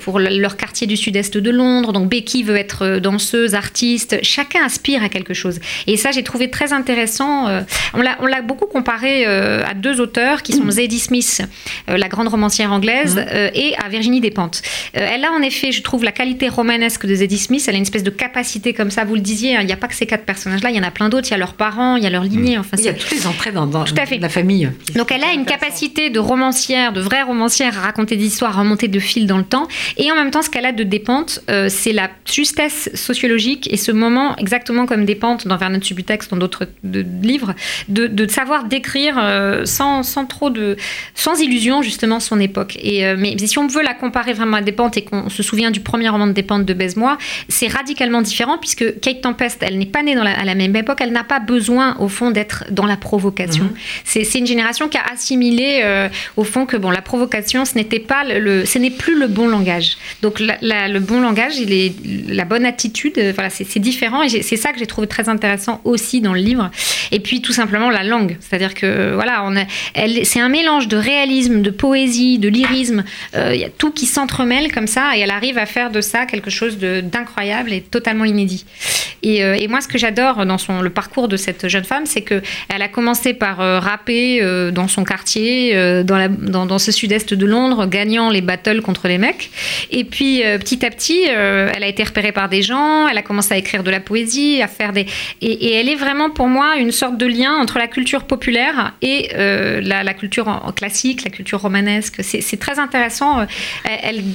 pour le- leur quartier du sud-est de Londres. Donc Becky veut être euh, danseuse, artiste. Chacun aspire à quelque chose. Et ça, j'ai trouvé très intéressant. euh, on l'a beaucoup comparé euh, à deux auteurs qui sont Zadie Smith, la grande romancière anglaise, euh, et à Virginie Despentes. Elle a en effet, je trouve, la qualité romanesque de Zadie Smith. Elle a une espèce de capacité comme ça. Vous le disiez, hein, il n'y a pas que ces quatre personnages-là, il y en a plein d'autres. Il y a leurs parents, il y a leur lignée. Enfin, Il y a toutes les entrées dans, dans Tout à fait. la famille. donc elle a une capacité de romancière, de vraie romancière à raconter des histoires, à remonter de fil dans le temps. Et en même temps, ce qu'elle a de dépente, euh, c'est la justesse sociologique et ce moment, exactement comme dépente dans Vernon Subutex, dans d'autres de- de livres, de, de savoir décrire euh, sans, sans trop de... sans illusion justement son époque. Et, euh, mais si on veut la comparer vraiment à Despentes et qu'on se souvient du premier roman de Despentes de Baise-moi, c'est radicalement différent puisque Kate Tempest, elle n'est pas née dans la- à la même époque, elle n'a pas besoin au fond d'être dans la provocation. Mhm. C'est c'est une génération qui a assimilé euh, au fond que bon, la provocation, ce n'était pas le, le- ce n'est plus le bon langage. Donc la- la- le bon langage, il est la bonne attitude. euh, voilà, c'est différent et c'est ça que j'ai trouvé très intéressant aussi dans le livre. Et puis tout simplement la langue, c'est-à-dire que euh, voilà, c'est un mélange de réalisme, de poésie, de lyrisme. Euh, Il y a tout qui s'entremêle comme ça et elle arrive à faire de ça quelque chose d'incroyable et totalement inédit. Et, et moi, ce que j'adore dans son, le parcours de cette jeune femme, c'est que elle a commencé par rapper dans son quartier, dans, la, dans, dans ce sud-est de Londres, gagnant les battles contre les mecs. Et puis, petit à petit, elle a été repérée par des gens, elle a commencé à écrire de la poésie, à faire des... Et, elle est vraiment, pour moi, une sorte de lien entre la culture populaire et euh, la, culture classique, la culture romanesque. C'est très intéressant. Elle, elle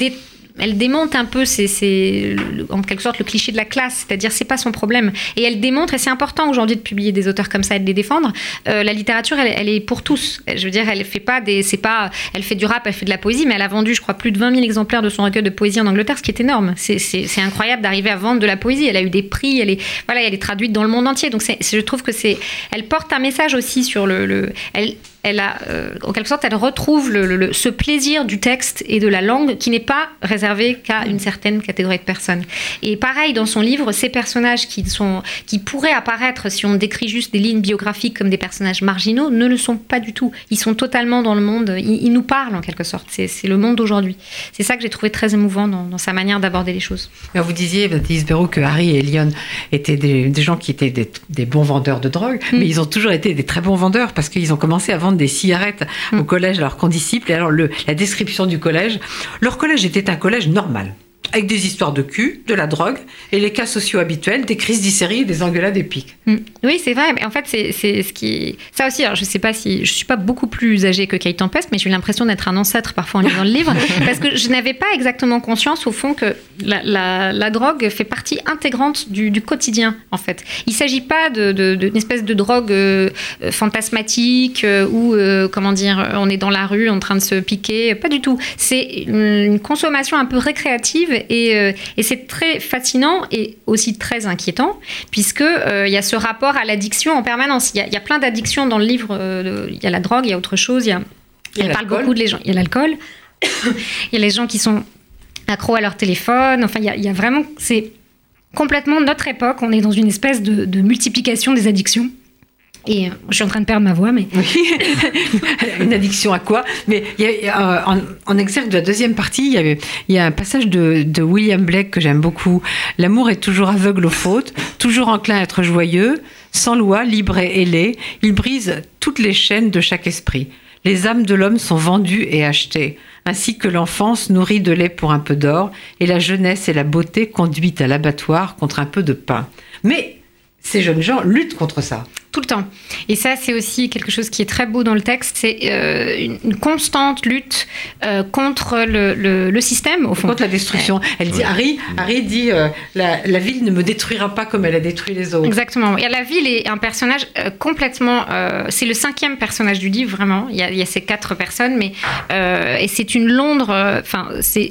elle démonte un peu, c'est en quelque sorte le cliché de la classe, c'est-à-dire c'est pas son problème. Et elle démontre, et c'est important aujourd'hui de publier des auteurs comme ça et de les défendre. euh, la littérature, elle, elle est pour tous. Je veux dire, elle fait pas des, c'est pas, elle fait du rap, elle fait de la poésie, mais elle a vendu, je crois, plus de 20 000 exemplaires de son recueil de poésie en Angleterre, ce qui est énorme. C'est- incroyable d'arriver à vendre de la poésie. Elle a eu des prix, elle est, voilà, elle est traduite dans le monde entier. Donc je trouve que c'est, elle porte un message aussi sur le, le- elle, elle a, euh, en quelque sorte, elle retrouve le- le- le- ce plaisir du texte et de la langue qui n'est pas réservé qu'à une certaine catégorie de personnes. Et pareil, dans son livre, ces personnages qui, sont, qui pourraient apparaître, si on décrit juste des lignes biographiques comme des personnages marginaux, ne le sont pas du tout. Ils sont totalement dans le monde, ils, ils nous parlent en quelque sorte. C'est le monde d'aujourd'hui. C'est ça que j'ai trouvé très émouvant dans, dans sa manière d'aborder les choses. Vous disiez, Baptiste Béraud, que Harry et Lyon étaient des, des gens qui étaient des, des bons vendeurs de drogue, Mm. mais ils ont toujours été des très bons vendeurs parce qu'ils ont commencé à vendre des cigarettes au collège, alors qu'en disciples. Et alors, le, la description du collège, leur collège était un collège normal. Avec des histoires de cul, de la drogue et les cas sociaux habituels, des crises d'hystérie et des engueulades épiques. Mm. Oui, c'est vrai. Mais en fait, c'est ce qui. Ça aussi, alors je sais pas si. Je suis pas beaucoup plus âgée que Kate Tempest, mais j'ai eu l'impression d'être un ancêtre parfois en lisant le livre, parce que je n'avais pas exactement conscience, au fond, que la, la, drogue fait partie intégrante du, du, quotidien, en fait. Il s'agit pas d'une de, de, espèce de drogue euh, fantasmatique euh, où, euh, comment dire, on est dans la rue en train de se piquer. Pas du tout. C'est une consommation un peu récréative et, et c'est très fascinant et aussi très inquiétant, puisque il y a ce rapport à l'addiction en permanence. Il y, a, plein d'addictions dans le livre. Il y a la drogue, il y a autre chose. Il y a, parle beaucoup de les gens. Il y a l'alcool. il y a les gens qui sont accros à leur téléphone. Enfin, il y a, il y a vraiment. C'est complètement notre époque. On est dans une espèce de, de multiplication des addictions. Et euh, je suis en train de perdre ma voix, mais. Une addiction à quoi? Mais euh, en, exergue de la deuxième partie, il y, avait, il y a un passage de, William Blake que j'aime beaucoup. L'amour est toujours aveugle aux fautes, toujours enclin à être joyeux, sans loi, libre et ailé. Il brise toutes les chaînes de chaque esprit. Les âmes de l'homme sont vendues et achetées, ainsi que l'enfance nourrie de lait pour un peu d'or, et la jeunesse et la beauté conduites à l'abattoir contre un peu de pain. Mais ces jeunes gens luttent contre ça. Tout le temps. Et ça, c'est aussi quelque chose qui est très beau dans le texte. C'est euh, une constante lutte euh, contre le, système, au fond. Contre la destruction. Elle dit, Harry, Harry dit euh, la, ville ne me détruira pas comme elle a détruit les autres. Exactement. Et la ville est un personnage complètement. c'est le cinquième personnage du livre, vraiment. Il y a, il y a ces quatre personnes, mais. et c'est une Londres. Enfin, c'est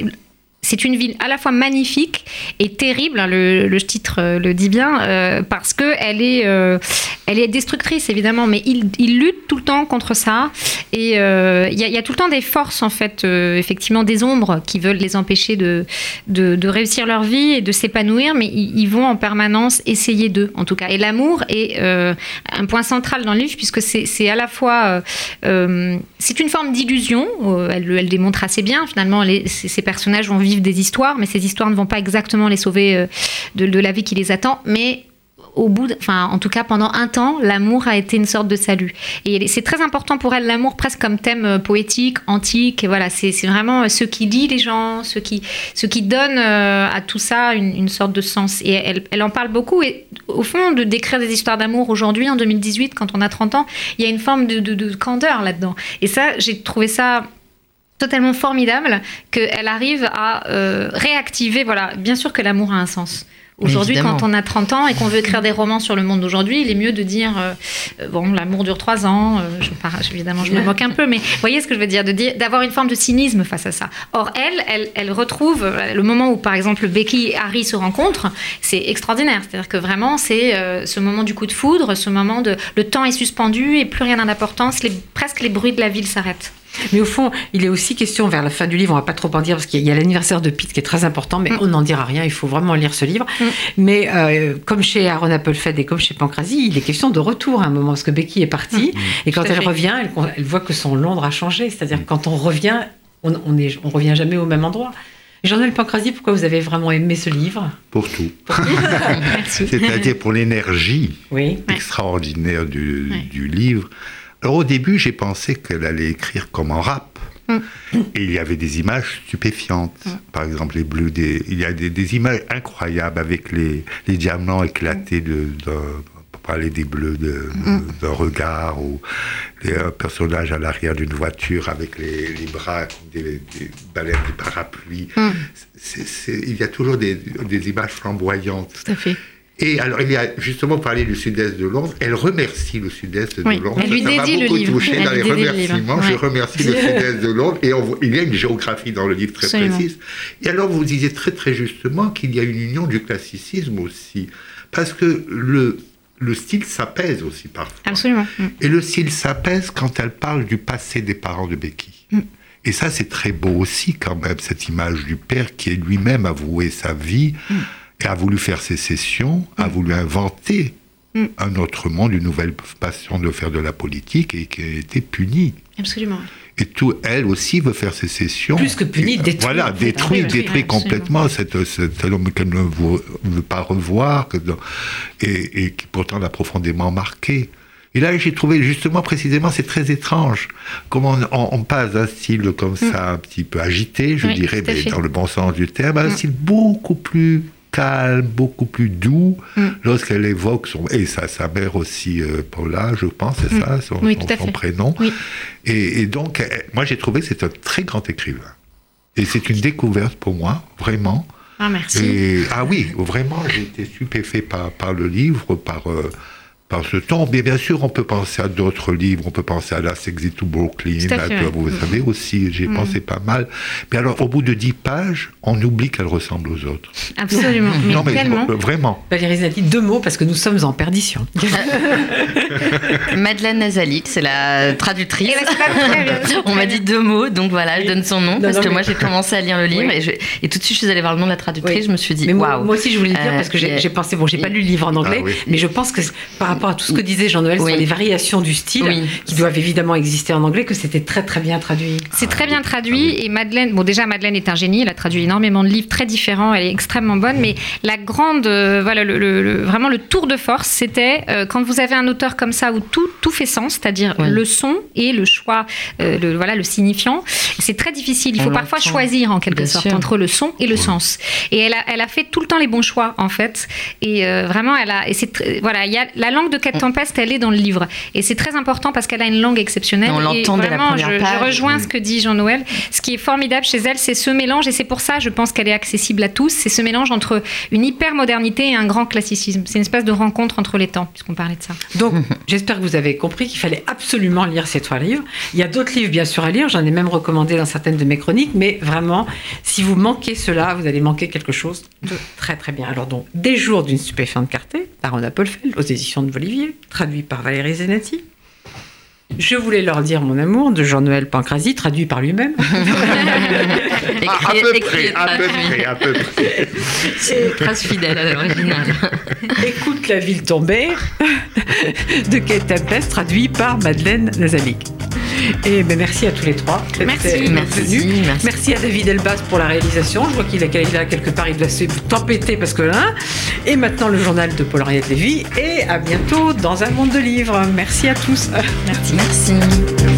c'est une ville à la fois magnifique et terrible, hein, le, titre euh, le dit bien, euh, parce que elle est, euh, elle est destructrice évidemment, mais il, il, lutte tout le temps contre ça. Et il y, a tout le temps des forces en fait, effectivement des ombres qui veulent les empêcher de, de, réussir leur vie et de s'épanouir, mais ils, vont en permanence essayer d'eux, en tout cas. Et l'amour est un point central dans le livre puisque c'est à la fois, c'est une forme d'illusion. Elle, elle démontre assez bien finalement. Ces personnages vont des histoires, mais ces histoires ne vont pas exactement les sauver euh, de, la vie qui les attend. Mais au bout, enfin, en tout cas, pendant un temps, l'amour a été une sorte de salut. Et c'est très important pour elle, l'amour, presque comme thème euh, poétique, antique. Et voilà, c'est vraiment ce qui lie les gens, ce qui, ce qui donne euh, à tout ça une, sorte de sens. Et elle, elle, en parle beaucoup. Et au fond, de décrire des histoires d'amour aujourd'hui, en 2018, quand on a 30 ans, il y a une forme de, de, de candeur là-dedans. Et ça, j'ai trouvé ça totalement formidable qu'elle arrive à euh, réactiver. Voilà, bien sûr que l'amour a un sens. Aujourd'hui, quand on a 30 ans et qu'on veut écrire des romans sur le monde d'aujourd'hui, il est mieux de dire euh, euh, bon, l'amour dure 3 ans. je, évidemment, je me moque un peu, mais vous voyez ce que je veux dire, d'avoir une forme de cynisme face à ça. Or, elle, elle, elle, retrouve le moment où, par exemple, Becky et Harry se rencontrent, c'est extraordinaire. C'est-à-dire que vraiment, c'est ce moment du coup de foudre, ce moment de le temps est suspendu et plus rien n'a d'importance, presque les bruits de la ville s'arrêtent. Mais au fond, il est aussi question vers la fin du livre, on va pas trop en dire parce qu'il y a l'anniversaire de Pete qui est très important, mais mm. on n'en dira rien, il faut vraiment lire ce livre. Mm. Mais euh, comme chez Aaron Applefed et comme chez Pancrasie, il est question de retour à un moment parce que Becky est partie mm. et quand elle revient, elle, voit que son Londres a changé. C'est-à-dire que quand on revient, on, ne on revient jamais au même endroit. Jean-Noël Pancrasie, pourquoi vous avez vraiment aimé ce livre? Pour tout. C'est-à-dire pour l'énergie extraordinaire du, du livre. Alors au début, j'ai pensé qu'elle allait écrire comme en rap. Mm. Et il y avait des images stupéfiantes. Mm. Par exemple, les bleus, des, il y a des, images incroyables avec les, les diamants éclatés de, pour parler des bleus mm. d'un de, regard ou les, un personnage à l'arrière d'une voiture avec les, les bras des, des baleines du parapluie. il y a toujours des, des images flamboyantes. Tout à fait. Et alors, il y a justement parlé du sud-est de Londres. Elle remercie le sud-est de Londres. Elle lui ça m'a beaucoup touché dans les remerciements. Je remercie le sud-est de Londres. Et il y a une géographie dans le livre très précise. Et alors, vous disiez très très justement qu'il y a une union du classicisme aussi. Parce que le, le style s'apaise aussi parfois. Absolument. Mm. Et le style s'apaise quand elle parle du passé des parents de Becky. Mm. Et ça, c'est très beau aussi, quand même, cette image du père qui est lui-même avoué sa vie. Mm a voulu faire sécession, a mm. voulu inventer mm. un autre monde, une nouvelle passion de faire de la politique et qui a été punie. Absolument. Et tout, elle aussi veut faire sécession. Plus que punie, détruit. Voilà, détruit, détruit complètement cet, cet homme qu'elle ne veut, pas revoir, que, et, et, qui pourtant l'a profondément marqué. Et là, j'ai trouvé justement, précisément, c'est très étrange. Comment on, on passe d'un style comme ça, un petit peu agité, je Oui, dirais, mais dans le bon sens du terme, à un Mm. style beaucoup plus calme, beaucoup plus doux, Mm. lorsqu'elle évoque son... Et sa, sa mère aussi, euh, Paula, je pense, c'est Mm. ça, son, Oui, prénom. Oui. Et, et donc, moi, j'ai trouvé que c'est un très grand écrivain. Et c'est une découverte pour moi, vraiment. Ah, merci. Et, ah oui, vraiment, j'ai été stupéfait par, par le livre, par, euh, par ce ton. Mais bien sûr, on peut penser à d'autres livres, on peut penser à La Exit to Brooklyn, à vous savez aussi, j'ai Mm. pensé pas mal. Mais alors, au bout de dix pages, on oublie qu'elle ressemble aux autres. Absolument. Mais, non, mais tellement. euh, vraiment. Valérie Zali, deux mots parce que nous sommes en perdition. Madeleine Nazalik, c'est la traductrice. On m'a dit deux mots, donc voilà, je donne son nom, Non, parce non, que mais- moi j'ai commencé à lire le livre Oui. et, je- et tout de suite je suis allée voir le nom de la traductrice, Oui. je me suis dit Mais moi, waouh. moi aussi, je voulais le dire Euh, parce que j'ai j'ai pensé, bon, j'ai pas lu le livre en anglais, Ah oui. mais je pense que par rapport à tout ce que disait Jean-Noël Oui. sur les variations du style, Oui. qui doivent évidemment exister en anglais, que c'était très très bien traduit. C'est très bien traduit ah oui. et Madeleine, bon déjà Madeleine est un génie, elle a traduit énormément de livres très différents, elle est extrêmement bonne, mais la grande, euh, voilà, le, le- le- vraiment le tour de force, c'était euh, quand vous avez un auteur comme ça où tout, tout fait sens, c'est-à-dire Oui. le son et le choix, euh, le, voilà, le signifiant, c'est très difficile. Il On faut parfois choisir en quelque Bien sorte sûr. entre le son et le sens. Et elle a, elle a fait tout le temps les bons choix en fait, et euh, vraiment elle a, et c'est voilà, il y a la langue de Kate Tempest, elle est dans le livre, et c'est très important parce qu'elle a une langue exceptionnelle. On l'entend dès la vraiment, première je, je page. rejoins ce que dit Jean-Noël. Ce qui est formidable chez elle, c'est ce mélange, et c'est pour ça, je pense qu'elle est accessible à tous, c'est ce mélange entre une hyper modernité et un grand classicisme. C'est une espèce de rencontre entre les temps, puisqu'on parlait de ça. Donc, j'espère que vous avez compris qu'il fallait absolument lire ces trois livres. Il y a d'autres livres, bien sûr, à lire. J'en ai même recommandé dans certaines de mes chroniques. Mais vraiment, si vous manquez cela, vous allez manquer quelque chose de très, très bien. Alors, donc, Des jours d'une stupéfiante clarté, par Rona Paulfeld, aux éditions de Volivier, traduit par Valérie Zenati. Je voulais leur dire mon amour de Jean-Noël Pancrazy, traduit par lui-même. Écrit- À, peu près, à peu près, à peu près. C'est une trace fidèle à l'original. Écoute la ville tombée de Kate Tempest, traduit par Madeleine Nazalik. Et ben, merci à tous les trois. Merci. Merci, venus. merci. Merci à David Elbaz pour la réalisation. Je vois qu'il est là quelque part, il doit se tempêter parce que là. Et maintenant le journal de Paul-Henriette Lévy. Et à bientôt dans un monde de livres. Merci à tous. Merci. Merci.